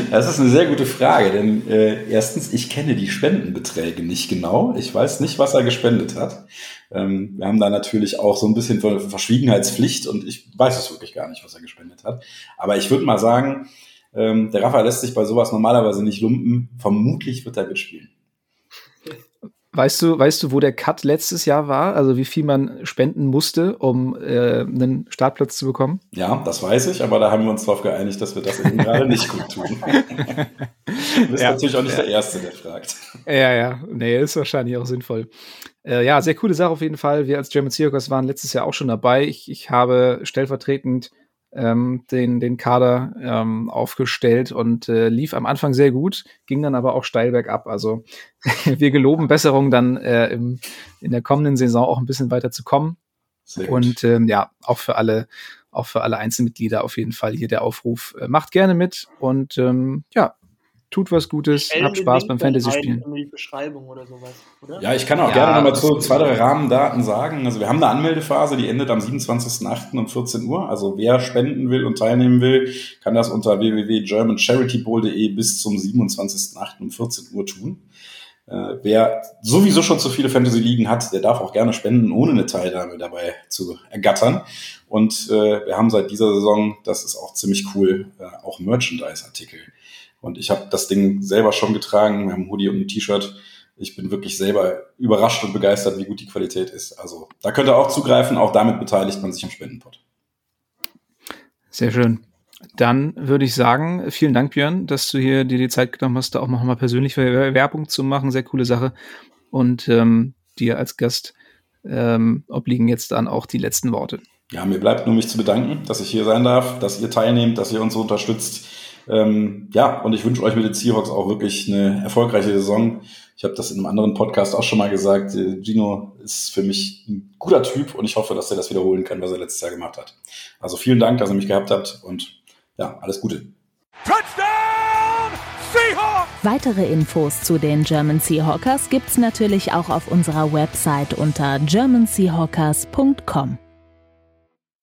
Das ist eine sehr gute Frage, denn äh, erstens, ich kenne die Spendenbeträge nicht genau. Ich weiß nicht, was er gespendet hat. Ähm, wir haben da natürlich auch so ein bisschen Verschwiegenheitspflicht und ich weiß es wirklich gar nicht, was er gespendet hat. Aber ich würde mal sagen, ähm, der Rafa lässt sich bei sowas normalerweise nicht lumpen. Vermutlich wird er mitspielen. Weißt du, weißt du, wo der Cut letztes Jahr war? Also wie viel man spenden musste, um äh, einen Startplatz zu bekommen? Ja, das weiß ich, aber da haben wir uns darauf geeinigt, dass wir das eben gerade nicht gut tun. du bist ja, natürlich auch nicht ja. der Erste, der fragt. Ja, ja, nee, ist wahrscheinlich auch sinnvoll. Äh, ja, sehr coole Sache auf jeden Fall. Wir als German Circus waren letztes Jahr auch schon dabei. Ich, ich habe stellvertretend ähm, den, den Kader ähm, aufgestellt und äh, lief am Anfang sehr gut, ging dann aber auch steil bergab. Also wir geloben Besserung dann äh, im, in der kommenden Saison auch ein bisschen weiter zu kommen. Und ähm, ja, auch für alle, auch für alle Einzelmitglieder auf jeden Fall hier der Aufruf. Äh, macht gerne mit und ähm, ja, tut was Gutes, habt Spaß beim Fantasy-Spielen. Ja, ich kann auch ja, gerne nochmal so zwei, drei Rahmendaten sagen. Also wir haben eine Anmeldephase, die endet am 27.08. um 14 Uhr. Also wer spenden will und teilnehmen will, kann das unter www.germancharitybowl.de bis zum 27.08. um 14 Uhr tun. Äh, wer sowieso schon zu viele Fantasy-Ligen hat, der darf auch gerne spenden, ohne eine Teilnahme dabei zu ergattern. Und äh, wir haben seit dieser Saison, das ist auch ziemlich cool, äh, auch Merchandise-Artikel und ich habe das Ding selber schon getragen. Wir haben Hoodie und ein T-Shirt. Ich bin wirklich selber überrascht und begeistert, wie gut die Qualität ist. Also da könnt ihr auch zugreifen. Auch damit beteiligt man sich am Spendenpot. Sehr schön. Dann würde ich sagen, vielen Dank, Björn, dass du hier dir die Zeit genommen hast, da auch noch mal persönlich Werbung zu machen. Sehr coole Sache. Und ähm, dir als Gast ähm, obliegen jetzt dann auch die letzten Worte. Ja, mir bleibt nur mich zu bedanken, dass ich hier sein darf, dass ihr teilnehmt, dass ihr uns so unterstützt. Ähm, ja, und ich wünsche euch mit den Seahawks auch wirklich eine erfolgreiche Saison. Ich habe das in einem anderen Podcast auch schon mal gesagt. Äh, Gino ist für mich ein guter Typ und ich hoffe, dass er das wiederholen kann, was er letztes Jahr gemacht hat. Also vielen Dank, dass ihr mich gehabt habt und ja, alles Gute. Touchdown Seahawks! Weitere Infos zu den German Seahawkers gibt's natürlich auch auf unserer Website unter germanseahawkers.com.